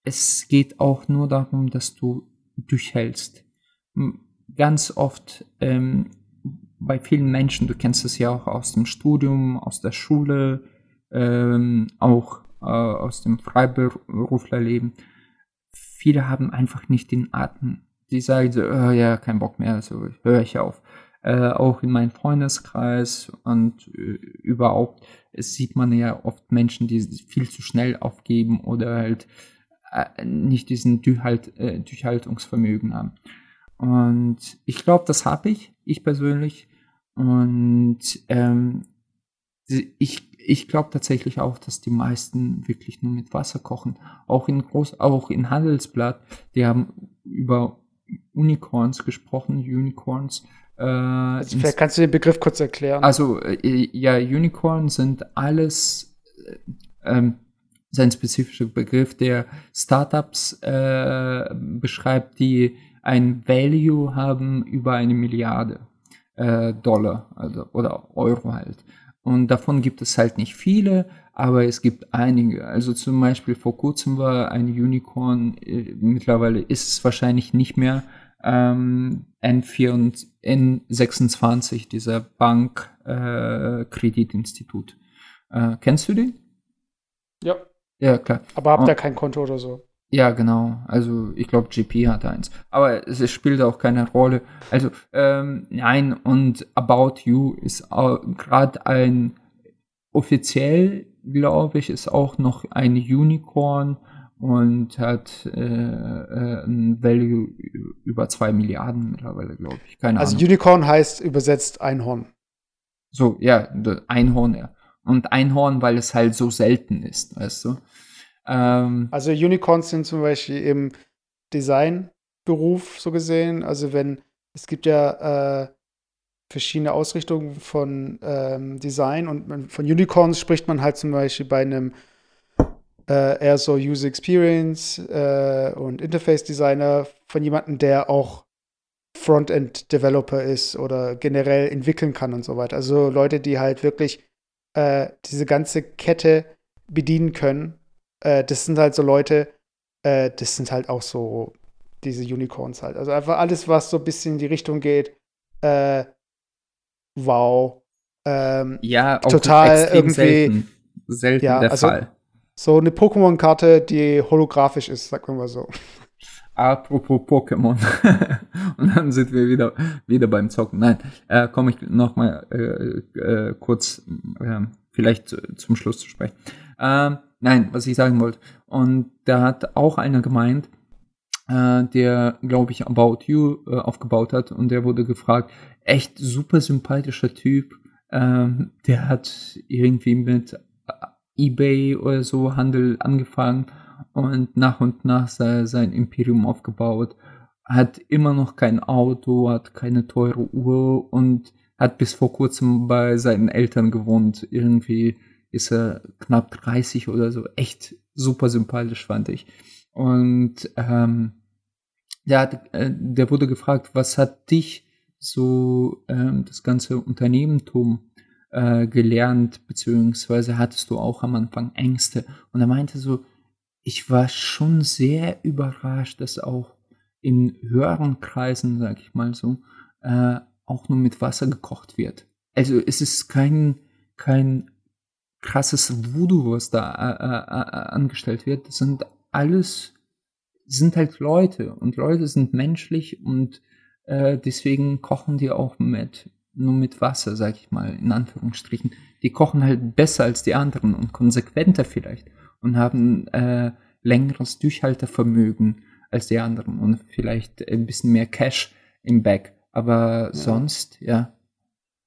C: es geht auch nur darum, dass du durchhältst ganz oft ähm, bei vielen Menschen, du kennst es ja auch aus dem Studium, aus der Schule, ähm, auch äh, aus dem Freiberuflerleben, viele haben einfach nicht den Atem. Die sagen so, oh, ja, kein Bock mehr, so höre ich auf. Äh, auch in meinem Freundeskreis und äh, überhaupt, es sieht man ja oft Menschen, die viel zu schnell aufgeben oder halt äh, nicht diesen Durchhalt, äh, Durchhaltungsvermögen haben. Und ich glaube, das habe ich, ich persönlich. Und ähm, ich, ich glaube tatsächlich auch, dass die meisten wirklich nur mit Wasser kochen. Auch in Groß, auch in Handelsblatt, die haben über Unicorns gesprochen, Unicorns.
B: Äh, also vielleicht kannst du den Begriff kurz erklären.
C: Also äh, ja, Unicorns sind alles äh, ähm, sein spezifischer Begriff, der Startups äh, beschreibt, die ein Value haben über eine Milliarde äh, Dollar also, oder Euro halt. Und davon gibt es halt nicht viele, aber es gibt einige. Also zum Beispiel vor kurzem war ein Unicorn, äh, mittlerweile ist es wahrscheinlich nicht mehr ähm, N4 und N26, dieser Bankkreditinstitut. Äh, äh, kennst du den?
B: Ja.
C: Ja, klar.
B: Aber habt ihr kein Konto oder so?
C: Ja, genau. Also ich glaube, GP hat eins. Aber es spielt auch keine Rolle. Also ähm, nein, und About You ist gerade ein offiziell, glaube ich, ist auch noch ein Unicorn und hat äh, äh, ein Value über zwei Milliarden mittlerweile, glaube ich. Keine
B: also
C: Ahnung.
B: Unicorn heißt übersetzt Einhorn.
C: So, ja, Einhorn, ja. Und Einhorn, weil es halt so selten ist, weißt du.
B: Ähm, also Unicorns sind zum Beispiel im Designberuf so gesehen. Also wenn, es gibt ja äh, verschiedene Ausrichtungen von ähm, Design und von Unicorns spricht man halt zum Beispiel bei einem äh, eher so User Experience äh, und Interface Designer von jemandem, der auch Frontend Developer ist oder generell entwickeln kann und so weiter. Also Leute, die halt wirklich äh, diese ganze Kette bedienen können äh, das sind halt so Leute, äh, das sind halt auch so diese Unicorns halt. Also einfach alles, was so ein bisschen in die Richtung geht, äh, wow. Ähm,
C: ja, auch
B: total irgendwie
C: selten, selten
B: ja,
C: der
B: also,
C: Fall.
B: So eine Pokémon-Karte, die holographisch ist, sagen wir mal so.
C: Apropos Pokémon. Und dann sind wir wieder, wieder beim Zocken. Nein, äh, komme ich noch mal äh, äh, kurz äh, vielleicht zum Schluss zu sprechen. Ähm, Nein, was ich sagen wollte. Und da hat auch einer gemeint, äh, der, glaube ich, About You äh, aufgebaut hat und der wurde gefragt, echt super sympathischer Typ, ähm, der hat irgendwie mit äh, eBay oder so Handel angefangen und nach und nach sei, sein Imperium aufgebaut, hat immer noch kein Auto, hat keine teure Uhr und hat bis vor kurzem bei seinen Eltern gewohnt, irgendwie ist er knapp 30 oder so. Echt super sympathisch, fand ich. Und ähm, der, hat, äh, der wurde gefragt, was hat dich so ähm, das ganze Unternehmertum äh, gelernt, beziehungsweise hattest du auch am Anfang Ängste? Und er meinte so, ich war schon sehr überrascht, dass auch in höheren Kreisen, sag ich mal so, äh, auch nur mit Wasser gekocht wird. Also es ist kein, kein krasses Voodoo, was da äh, äh, äh, angestellt wird. Das sind alles, sind halt Leute und Leute sind menschlich und äh, deswegen kochen die auch mit, nur mit Wasser, sag ich mal, in Anführungsstrichen. Die kochen halt besser als die anderen und konsequenter vielleicht und haben äh, längeres Durchhaltevermögen als die anderen und vielleicht ein bisschen mehr Cash im Back. Aber ja. sonst, ja.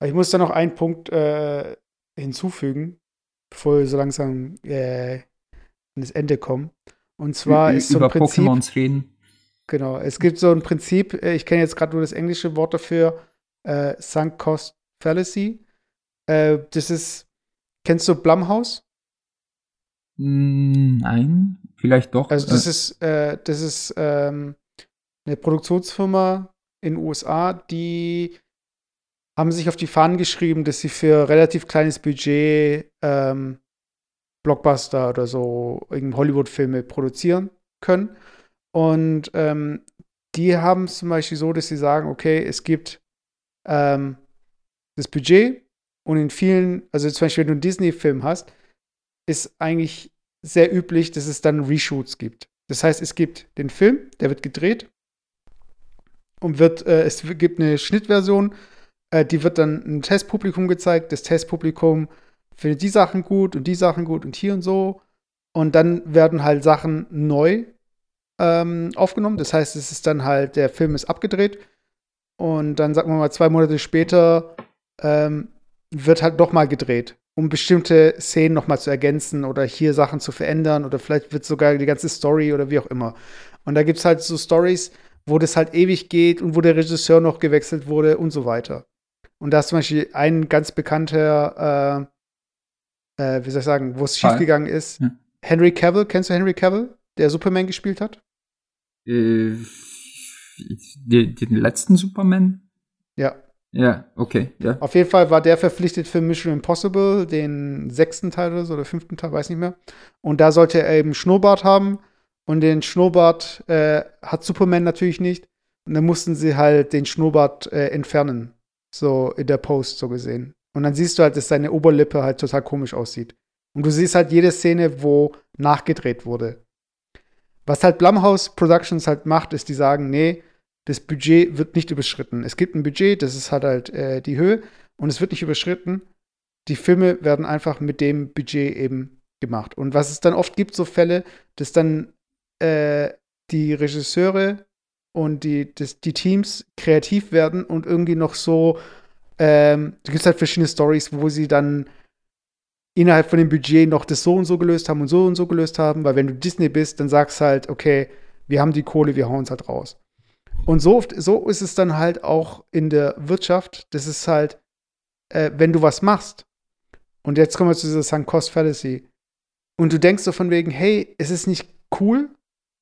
B: Ich muss da noch einen Punkt äh, hinzufügen bevor wir so langsam äh, an das Ende kommen. Und zwar Ü ist so ein Prinzip.
C: Pokémons reden.
B: Genau, es gibt so ein Prinzip, äh, ich kenne jetzt gerade nur das englische Wort dafür, äh, Sunk Cost Fallacy. Äh, das ist, kennst du Blumhouse?
C: Hm, nein, vielleicht doch.
B: Also das äh. ist, äh, das ist ähm, eine Produktionsfirma in den USA, die haben sich auf die Fahnen geschrieben, dass sie für relativ kleines Budget ähm, Blockbuster oder so Hollywood-Filme produzieren können. Und ähm, die haben es zum Beispiel so, dass sie sagen, okay, es gibt ähm, das Budget und in vielen, also zum Beispiel, wenn du einen Disney-Film hast, ist eigentlich sehr üblich, dass es dann Reshoots gibt. Das heißt, es gibt den Film, der wird gedreht und wird, äh, es gibt eine Schnittversion äh, die wird dann ein Testpublikum gezeigt. Das Testpublikum findet die Sachen gut und die Sachen gut und hier und so. Und dann werden halt Sachen neu ähm, aufgenommen. Das heißt, es ist dann halt, der Film ist abgedreht und dann, sagen wir mal, zwei Monate später ähm, wird halt noch mal gedreht, um bestimmte Szenen noch mal zu ergänzen oder hier Sachen zu verändern oder vielleicht wird sogar die ganze Story oder wie auch immer. Und da gibt es halt so Stories, wo das halt ewig geht und wo der Regisseur noch gewechselt wurde und so weiter. Und da ist zum Beispiel ein ganz bekannter, äh, äh, wie soll ich sagen, wo es schiefgegangen ist. Ja. Henry Cavill, kennst du Henry Cavill, der Superman gespielt hat?
C: Äh, den letzten Superman?
B: Ja.
C: Ja, okay, ja.
B: Auf jeden Fall war der verpflichtet für Mission Impossible, den sechsten Teil oder so, oder fünften Teil, weiß nicht mehr. Und da sollte er eben Schnurrbart haben. Und den Schnurrbart äh, hat Superman natürlich nicht. Und dann mussten sie halt den Schnurrbart äh, entfernen. So in der Post, so gesehen. Und dann siehst du halt, dass seine Oberlippe halt total komisch aussieht. Und du siehst halt jede Szene, wo nachgedreht wurde. Was halt Blumhouse Productions halt macht, ist, die sagen, nee, das Budget wird nicht überschritten. Es gibt ein Budget, das ist halt halt äh, die Höhe und es wird nicht überschritten. Die Filme werden einfach mit dem Budget eben gemacht. Und was es dann oft gibt, so Fälle, dass dann äh, die Regisseure und die, das, die Teams kreativ werden und irgendwie noch so, ähm, da gibt es halt verschiedene Stories, wo sie dann innerhalb von dem Budget noch das so und so gelöst haben und so und so gelöst haben, weil wenn du Disney bist, dann sagst halt, okay, wir haben die Kohle, wir hauen es halt raus. Und so, so ist es dann halt auch in der Wirtschaft. Das ist halt, äh, wenn du was machst, und jetzt kommen wir zu dieser Sunk Cost Fallacy, und du denkst so von wegen, hey, es ist nicht cool,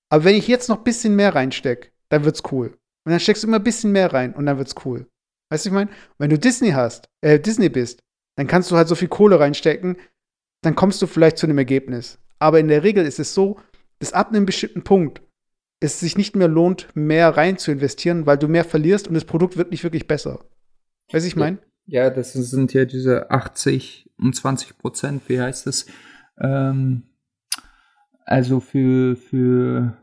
B: aber wenn ich jetzt noch ein bisschen mehr reinstecke, dann wird's cool. Und dann steckst du immer ein bisschen mehr rein und dann wird's cool. Weißt du, ich meine? Wenn du Disney hast, äh, Disney bist, dann kannst du halt so viel Kohle reinstecken, dann kommst du vielleicht zu einem Ergebnis. Aber in der Regel ist es so, dass ab einem bestimmten Punkt es sich nicht mehr lohnt, mehr rein zu investieren, weil du mehr verlierst und das Produkt wird nicht wirklich besser. Weißt du, ich meine?
C: Ja, das sind ja diese 80 und 20 Prozent, wie heißt das? Ähm, also für, für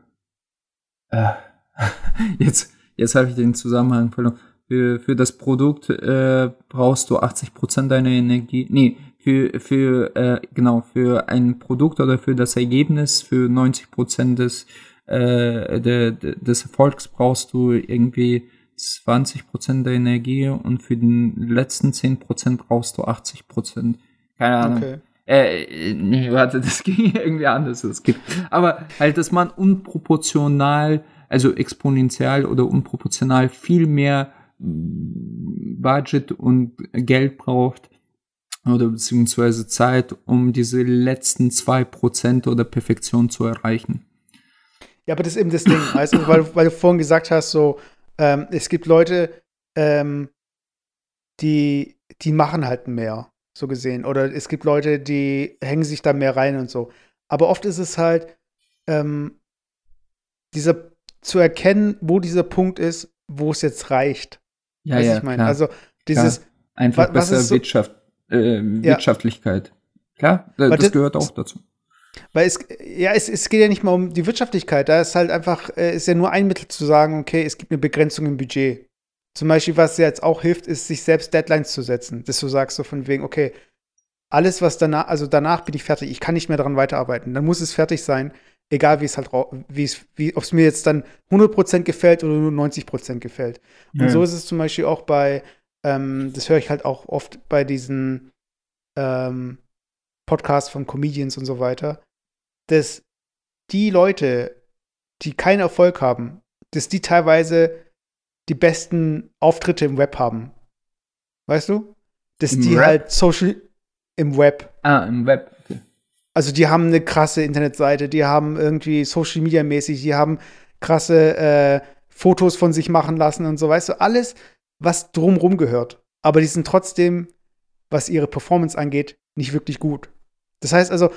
C: äh, jetzt, jetzt habe ich den Zusammenhang verloren. Für, für das Produkt äh, brauchst du 80 Prozent deiner Energie. Nee, für, für äh, genau, für ein Produkt oder für das Ergebnis, für 90 Prozent des äh, de, de, des Erfolgs brauchst du irgendwie 20% der Energie und für den letzten 10% brauchst du 80%. Keine Ahnung. Okay. Äh, nee, warte, das ging irgendwie anders. Das geht. Aber halt, dass man unproportional, also exponentiell oder unproportional viel mehr Budget und Geld braucht oder beziehungsweise Zeit, um diese letzten zwei Prozent oder Perfektion zu erreichen.
B: Ja, aber das ist eben das Ding, weißt du, weil, weil du vorhin gesagt hast, so, ähm, es gibt Leute, ähm, die, die machen halt mehr, so gesehen. Oder es gibt Leute, die hängen sich da mehr rein und so. Aber oft ist es halt, ähm, dieser, zu erkennen, wo dieser Punkt ist, wo es jetzt reicht.
C: Ja, ja, ich meine.
B: Also dieses
C: klar. einfach besser so, Wirtschaft, äh, Wirtschaftlichkeit. Ja. Klar, das, das gehört auch dazu.
B: Weil es, ja, es, es geht ja nicht mal um die Wirtschaftlichkeit. Da ist halt einfach, äh, ist ja nur ein Mittel zu sagen, okay, es gibt eine Begrenzung im Budget. Zum Beispiel, was jetzt auch hilft, ist, sich selbst Deadlines zu setzen. Dass du sagst so von wegen, okay, alles, was danach, also danach bin ich fertig, ich kann nicht mehr daran weiterarbeiten. Dann muss es fertig sein, egal wie es halt, wie es, wie, ob es mir jetzt dann 100% gefällt oder nur 90% gefällt. Und so ist es zum Beispiel auch bei, ähm, das höre ich halt auch oft bei diesen ähm, Podcasts von Comedians und so weiter, dass die Leute, die keinen Erfolg haben, dass die teilweise die besten Auftritte im Web haben. Weißt du? Dass Im die Rap? halt Social im Web.
C: Ah, im Web. Okay.
B: Also die haben eine krasse Internetseite, die haben irgendwie Social Media mäßig, die haben krasse äh, Fotos von sich machen lassen und so, weißt du, alles, was drumrum gehört. Aber die sind trotzdem, was ihre Performance angeht, nicht wirklich gut. Das heißt also,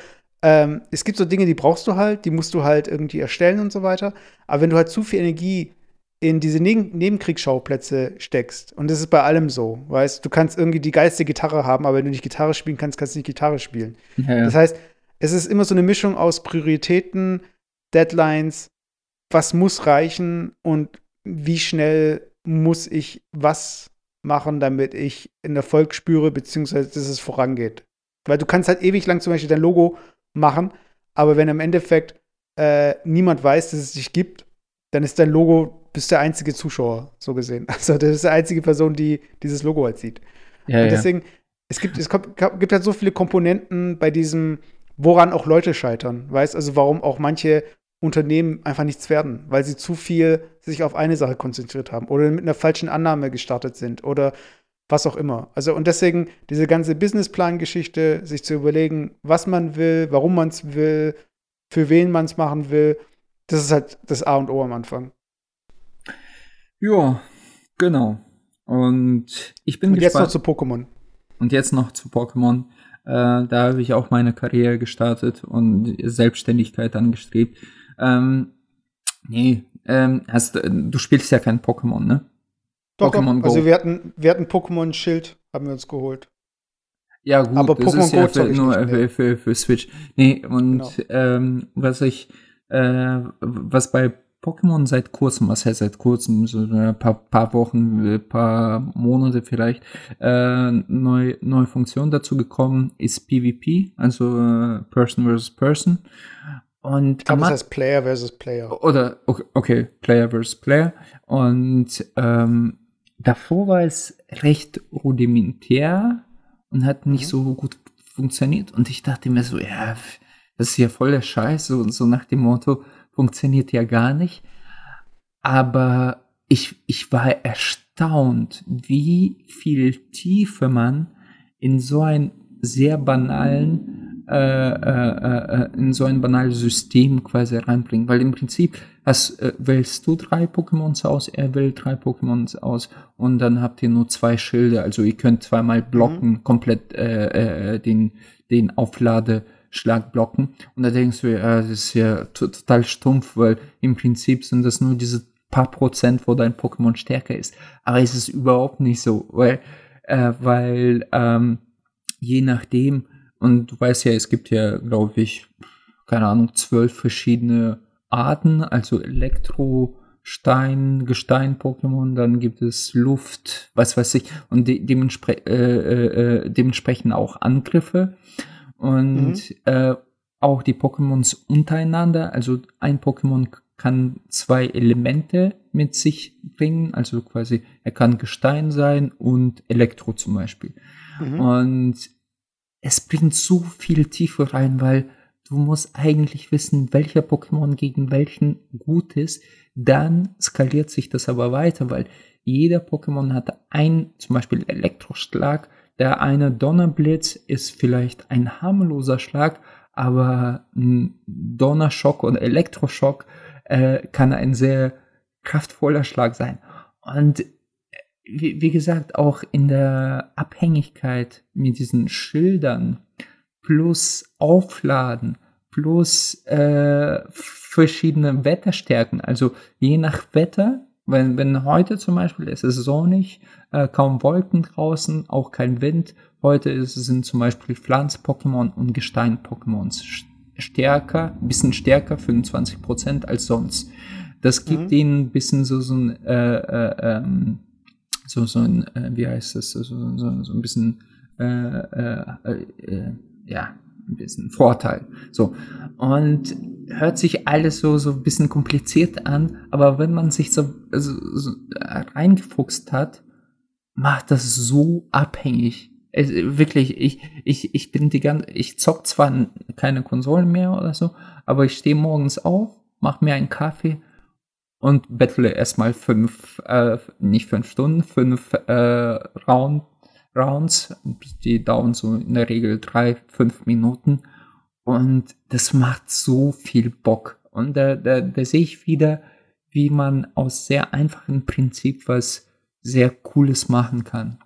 B: ähm, es gibt so Dinge, die brauchst du halt, die musst du halt irgendwie erstellen und so weiter. Aber wenn du halt zu viel Energie in diese Neben Nebenkriegsschauplätze steckst, und das ist bei allem so, weißt du, kannst irgendwie die geilste Gitarre haben, aber wenn du nicht Gitarre spielen kannst, kannst du nicht Gitarre spielen. Ja, ja. Das heißt, es ist immer so eine Mischung aus Prioritäten, Deadlines, was muss reichen und wie schnell muss ich was machen, damit ich einen Erfolg spüre, beziehungsweise dass es vorangeht. Weil du kannst halt ewig lang zum Beispiel dein Logo machen, aber wenn im Endeffekt äh, niemand weiß, dass es dich gibt, dann ist dein Logo, bist der einzige Zuschauer, so gesehen. Also das ist die einzige Person, die dieses Logo halt sieht.
C: Ja,
B: Und deswegen, es gibt, es kommt, gibt halt so viele Komponenten bei diesem, woran auch Leute scheitern. Weißt also, warum auch manche Unternehmen einfach nichts werden, weil sie zu viel sich auf eine Sache konzentriert haben oder mit einer falschen Annahme gestartet sind oder was auch immer. Also und deswegen diese ganze Businessplan-Geschichte, sich zu überlegen, was man will, warum man es will, für wen man es machen will, das ist halt das A und O am Anfang.
C: Ja, genau. Und ich bin
B: und jetzt noch
C: gespannt.
B: zu Pokémon.
C: Und jetzt noch zu Pokémon. Äh, da habe ich auch meine Karriere gestartet und Selbstständigkeit angestrebt. Ähm, nee, ähm, hast, du spielst ja kein Pokémon, ne?
B: Doch,
C: Pokémon. Go.
B: Also wir hatten, wir hatten Pokémon Schild, haben wir uns geholt.
C: Ja, gut,
B: Aber
C: das
B: Pokémon
C: ist ja
B: Go
C: für, nur
B: nicht,
C: für, für, für Switch. Nee, und
B: Genau.
C: ähm, was ich, äh, was bei Pokémon seit kurzem, was heißt seit kurzem, so ein paar, paar Wochen, ein paar Monate vielleicht, äh, neu, neue Funktion dazu gekommen, ist PvP, also äh, Person versus Person. Und
B: Ich glaube, das heißt Player versus Player.
C: oder okay, okay, Player versus Player. Und ähm, davor war es recht rudimentär und hat nicht
B: Mhm.
C: so gut funktioniert. Und ich dachte mir so, ja, das ist ja voll der Scheiß, so, so nach dem Motto, funktioniert ja gar nicht. Aber ich, ich war erstaunt, wie viel Tiefe man in so einen sehr banalen, äh, äh, äh, in so ein banales System quasi reinbringt. Weil im Prinzip hast, äh, wählst du drei Pokémons aus, er wählt drei Pokémons aus und dann habt ihr nur zwei Schilde. Also ihr könnt zweimal blocken, komplett äh, äh, den, den Aufladeschlag blocken. Und da denkst du, ja, das ist ja to- total stumpf, weil im Prinzip sind das nur diese paar Prozent, wo dein Pokémon stärker ist. Aber es ist überhaupt nicht so, weil, äh, weil ähm, je nachdem, und du weißt ja, es gibt ja, glaube ich, keine Ahnung, zwölf verschiedene Arten, also Elektro, Stein, Gestein-Pokémon, dann gibt es Luft, was weiß ich, und de demenspre äh, äh, dementsprechend auch Angriffe. Und äh, auch die Pokémons untereinander, also ein Pokémon kann zwei Elemente mit sich bringen, also quasi er kann Gestein sein und Elektro zum Beispiel.
B: Mhm.
C: Und es bringt so viel Tiefe rein, weil du musst eigentlich wissen, welcher Pokémon gegen welchen gut ist. Dann skaliert sich das aber weiter, weil jeder Pokémon hat ein, zum Beispiel Elektroschlag. Der eine Donnerblitz ist vielleicht ein harmloser Schlag, aber ein Donnerschock oder Elektroschock äh, kann ein sehr kraftvoller Schlag sein. Und wie, wie gesagt, auch in der Abhängigkeit mit diesen Schildern plus Aufladen plus äh, verschiedene Wetterstärken. Also je nach Wetter, wenn, wenn heute zum Beispiel es ist sonnig, äh, kaum Wolken draußen, auch kein Wind. Heute ist, sind zum Beispiel Pflanz-Pokémon und Gestein-Pokémons st- stärker, ein bisschen stärker, 25% als sonst. Das gibt
B: Mhm.
C: ihnen ein bisschen so, so ein äh, äh, ähm, so, so ein, äh, wie heißt das, so, so, so, so ein bisschen, äh, äh, äh, ja, ein bisschen Vorteil. So. Und hört sich alles so, so ein bisschen kompliziert an, aber wenn man sich so, so, so reingefuchst hat, macht das so abhängig. Es, wirklich, ich, ich, ich bin die ganze, ich zock zwar keine Konsolen mehr oder so, aber ich stehe morgens auf, mach mir einen Kaffee und bettle erstmal fünf, äh, nicht fünf Stunden, fünf äh, Round, Rounds. Die dauern so in der Regel drei, fünf Minuten. Und das macht so viel Bock. Und da, da, da sehe ich wieder, wie man aus sehr einfachen Prinzip was sehr Cooles machen kann.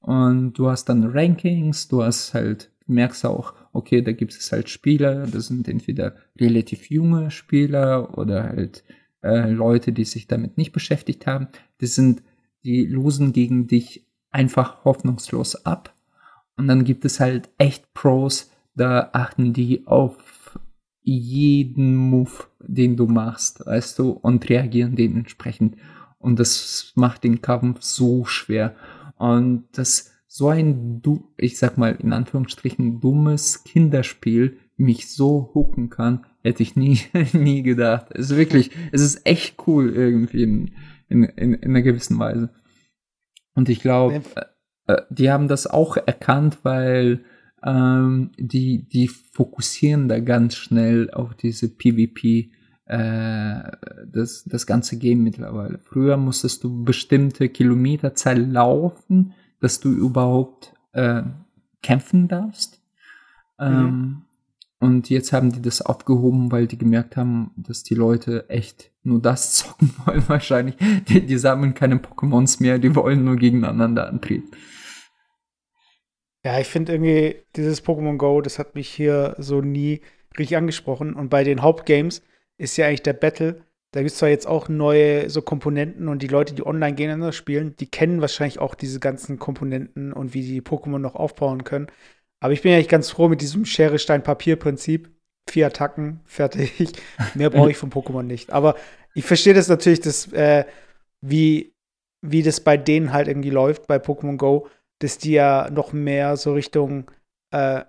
C: Und du hast dann Rankings, du hast halt, merkst auch, okay, da gibt es halt Spieler, das sind entweder relativ junge Spieler oder halt äh, Leute, die sich damit nicht beschäftigt haben. Das sind, die losen gegen dich einfach hoffnungslos ab. Und dann gibt es halt echt Pros, da achten die auf jeden Move, den du machst, weißt du, und reagieren dementsprechend. Und das macht den Kampf so schwer. Und das so ein, du, ich sag mal in Anführungsstrichen, dummes Kinderspiel mich so hooken kann, hätte ich nie, nie gedacht. Es ist wirklich, es ist echt cool irgendwie in, in, in, in einer gewissen Weise. Und ich glaube, äh, äh, die haben das auch erkannt, weil ähm, die, die fokussieren da ganz schnell auf diese PvP, äh, das, das ganze Game mittlerweile. Früher musstest du bestimmte Kilometerzahl laufen, dass du überhaupt äh, kämpfen darfst. Ähm, mhm. Und jetzt haben die das aufgehoben, weil die gemerkt haben, dass die Leute echt nur das zocken wollen wahrscheinlich. Die, die sammeln keine Pokémons mehr, die wollen nur gegeneinander antreten.
B: Ja, ich finde irgendwie dieses Pokémon Go, das hat mich hier so nie richtig angesprochen. Und bei den Hauptgames ist ja eigentlich der Battle. Da gibt es zwar jetzt auch neue so Komponenten und die Leute, die online gegeneinander spielen, die kennen wahrscheinlich auch diese ganzen Komponenten und wie die Pokémon noch aufbauen können. Aber ich bin eigentlich ganz froh mit diesem Schere, Stein, Papier-Prinzip. Vier Attacken, fertig. Mehr brauche ich vom Pokémon nicht. Aber ich verstehe das natürlich, dass, äh, wie, wie das bei denen halt irgendwie läuft, bei Pokémon Go, dass die ja noch mehr so Richtung äh,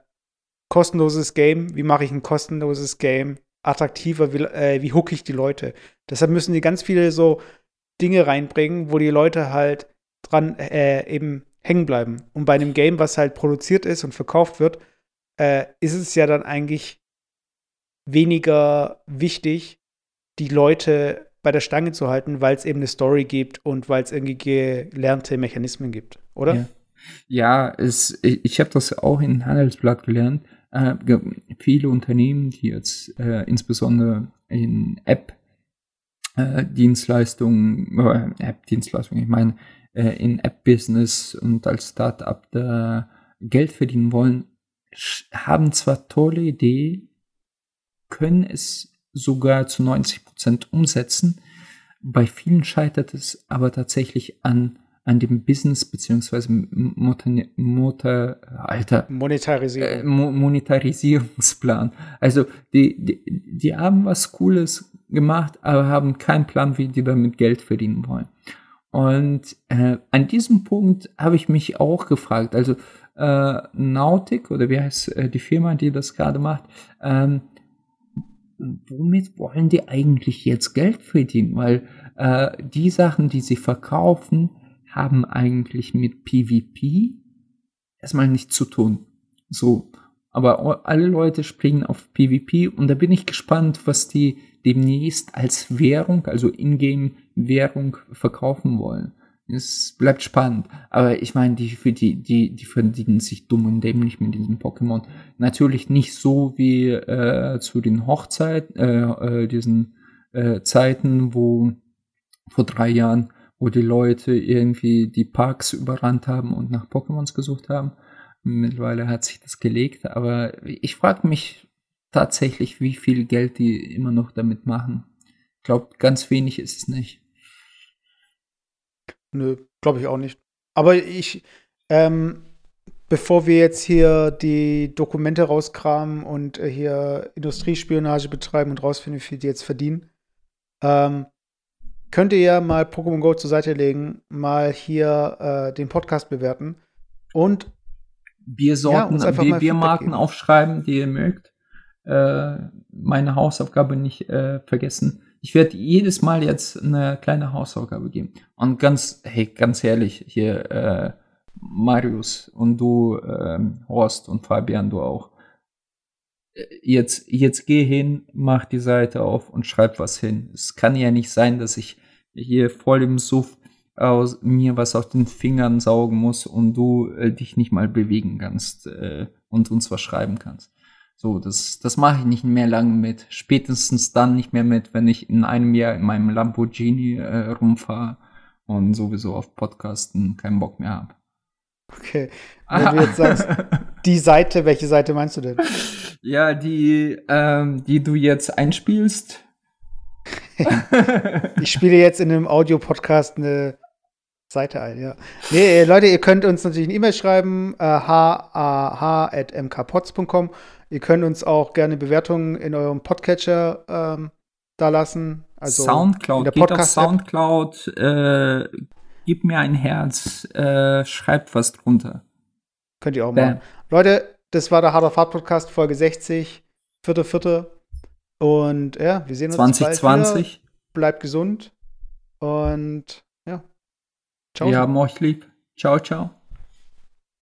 B: kostenloses Game, wie mache ich ein kostenloses Game attraktiver, wie, äh, wie hook ich die Leute. Deshalb müssen die ganz viele so Dinge reinbringen, wo die Leute halt dran äh, eben hängen bleiben. Und bei einem Game, was halt produziert ist und verkauft wird, äh, ist es ja dann eigentlich weniger wichtig, die Leute bei der Stange zu halten, weil es eben eine Story gibt und weil es irgendwie gelernte Mechanismen gibt, oder?
C: Ja, ja es, ich, ich habe das auch in Handelsblatt gelernt. Äh, viele Unternehmen, die jetzt äh, insbesondere in App äh, äh, App-Dienstleistungen, ich meine, in App-Business und als Startup da Geld verdienen wollen, haben zwar tolle Idee, können es sogar zu 90 Prozent umsetzen. Bei vielen scheitert es aber tatsächlich an, an dem Business beziehungsweise Motor, Motor, Alter,
B: Monetarisierung.
C: Äh, Mo Monetarisierungsplan. Also die, die, die haben was Cooles gemacht, aber haben keinen Plan, wie die damit Geld verdienen wollen. Und äh, an diesem Punkt habe ich mich auch gefragt, also äh, Nautic oder wie heißt äh, die Firma, die das gerade macht, ähm, womit wollen die eigentlich jetzt Geld verdienen? Weil äh, die Sachen, die sie verkaufen, haben eigentlich mit PvP erstmal nichts zu tun. So, aber alle Leute springen auf PvP und da bin ich gespannt, was die demnächst als Währung, also Ingame-Währung verkaufen wollen. Es bleibt spannend. Aber ich meine, die, die, die, die verdienen sich dumm und dämlich mit diesem Pokémon. Natürlich nicht so wie äh, zu den Hochzeiten, äh, äh, diesen äh, Zeiten, wo vor drei Jahren, wo die Leute irgendwie die Parks überrannt haben und nach Pokémons gesucht haben. Mittlerweile hat sich das gelegt, aber ich frage mich tatsächlich, wie viel Geld die immer noch damit machen. Ich glaube, ganz wenig ist es nicht.
B: Nö, glaube ich auch nicht. Aber ich, ähm, bevor wir jetzt hier die Dokumente rauskramen und äh, hier Industriespionage betreiben und rausfinden, wie viel die jetzt verdienen, ähm, könnt ihr ja mal Pokémon Go zur Seite legen, mal hier äh, den Podcast bewerten und
C: Biersorten, ja, Biermarken aufschreiben, die ihr mögt. Äh, meine Hausaufgabe nicht äh, vergessen. Ich werde jedes Mal jetzt eine kleine Hausaufgabe geben. Und ganz, hey, ganz ehrlich, hier äh, Marius und du, äh, Horst und Fabian, du auch. Äh, jetzt, jetzt geh hin, mach die Seite auf und schreib was hin. Es kann ja nicht sein, dass ich hier voll im Suff aus mir was auf den Fingern saugen muss und du äh, dich nicht mal bewegen kannst äh, und uns was schreiben kannst. So, das, das mache ich nicht mehr lange mit. Spätestens dann nicht mehr mit, wenn ich in einem Jahr in meinem Lamborghini äh, rumfahre und sowieso auf Podcasten keinen Bock mehr habe.
B: Okay. Wenn du jetzt sagst, die Seite, welche Seite meinst du denn?
C: Ja, die, ähm, die du jetzt einspielst.
B: ich spiele jetzt in einem Audio-Podcast eine Seite ein, ja. Nee, Leute, ihr könnt uns natürlich eine E-Mail schreiben, äh, hah.mkpots.com Ihr könnt uns auch gerne Bewertungen in eurem Podcatcher ähm, da lassen. Also
C: Soundcloud, in der geht auf Soundcloud, äh, gib mir ein Herz, äh, schreibt was drunter.
B: Könnt ihr auch Bam. machen. Leute, das war der Harder Fahrt Podcast, Folge 60. Vierte, vierte. Und ja, wir sehen uns
C: 2020.
B: bald wieder. Bleibt gesund. Und ja.
C: Ciao. Wir haben euch lieb. Ciao, ciao.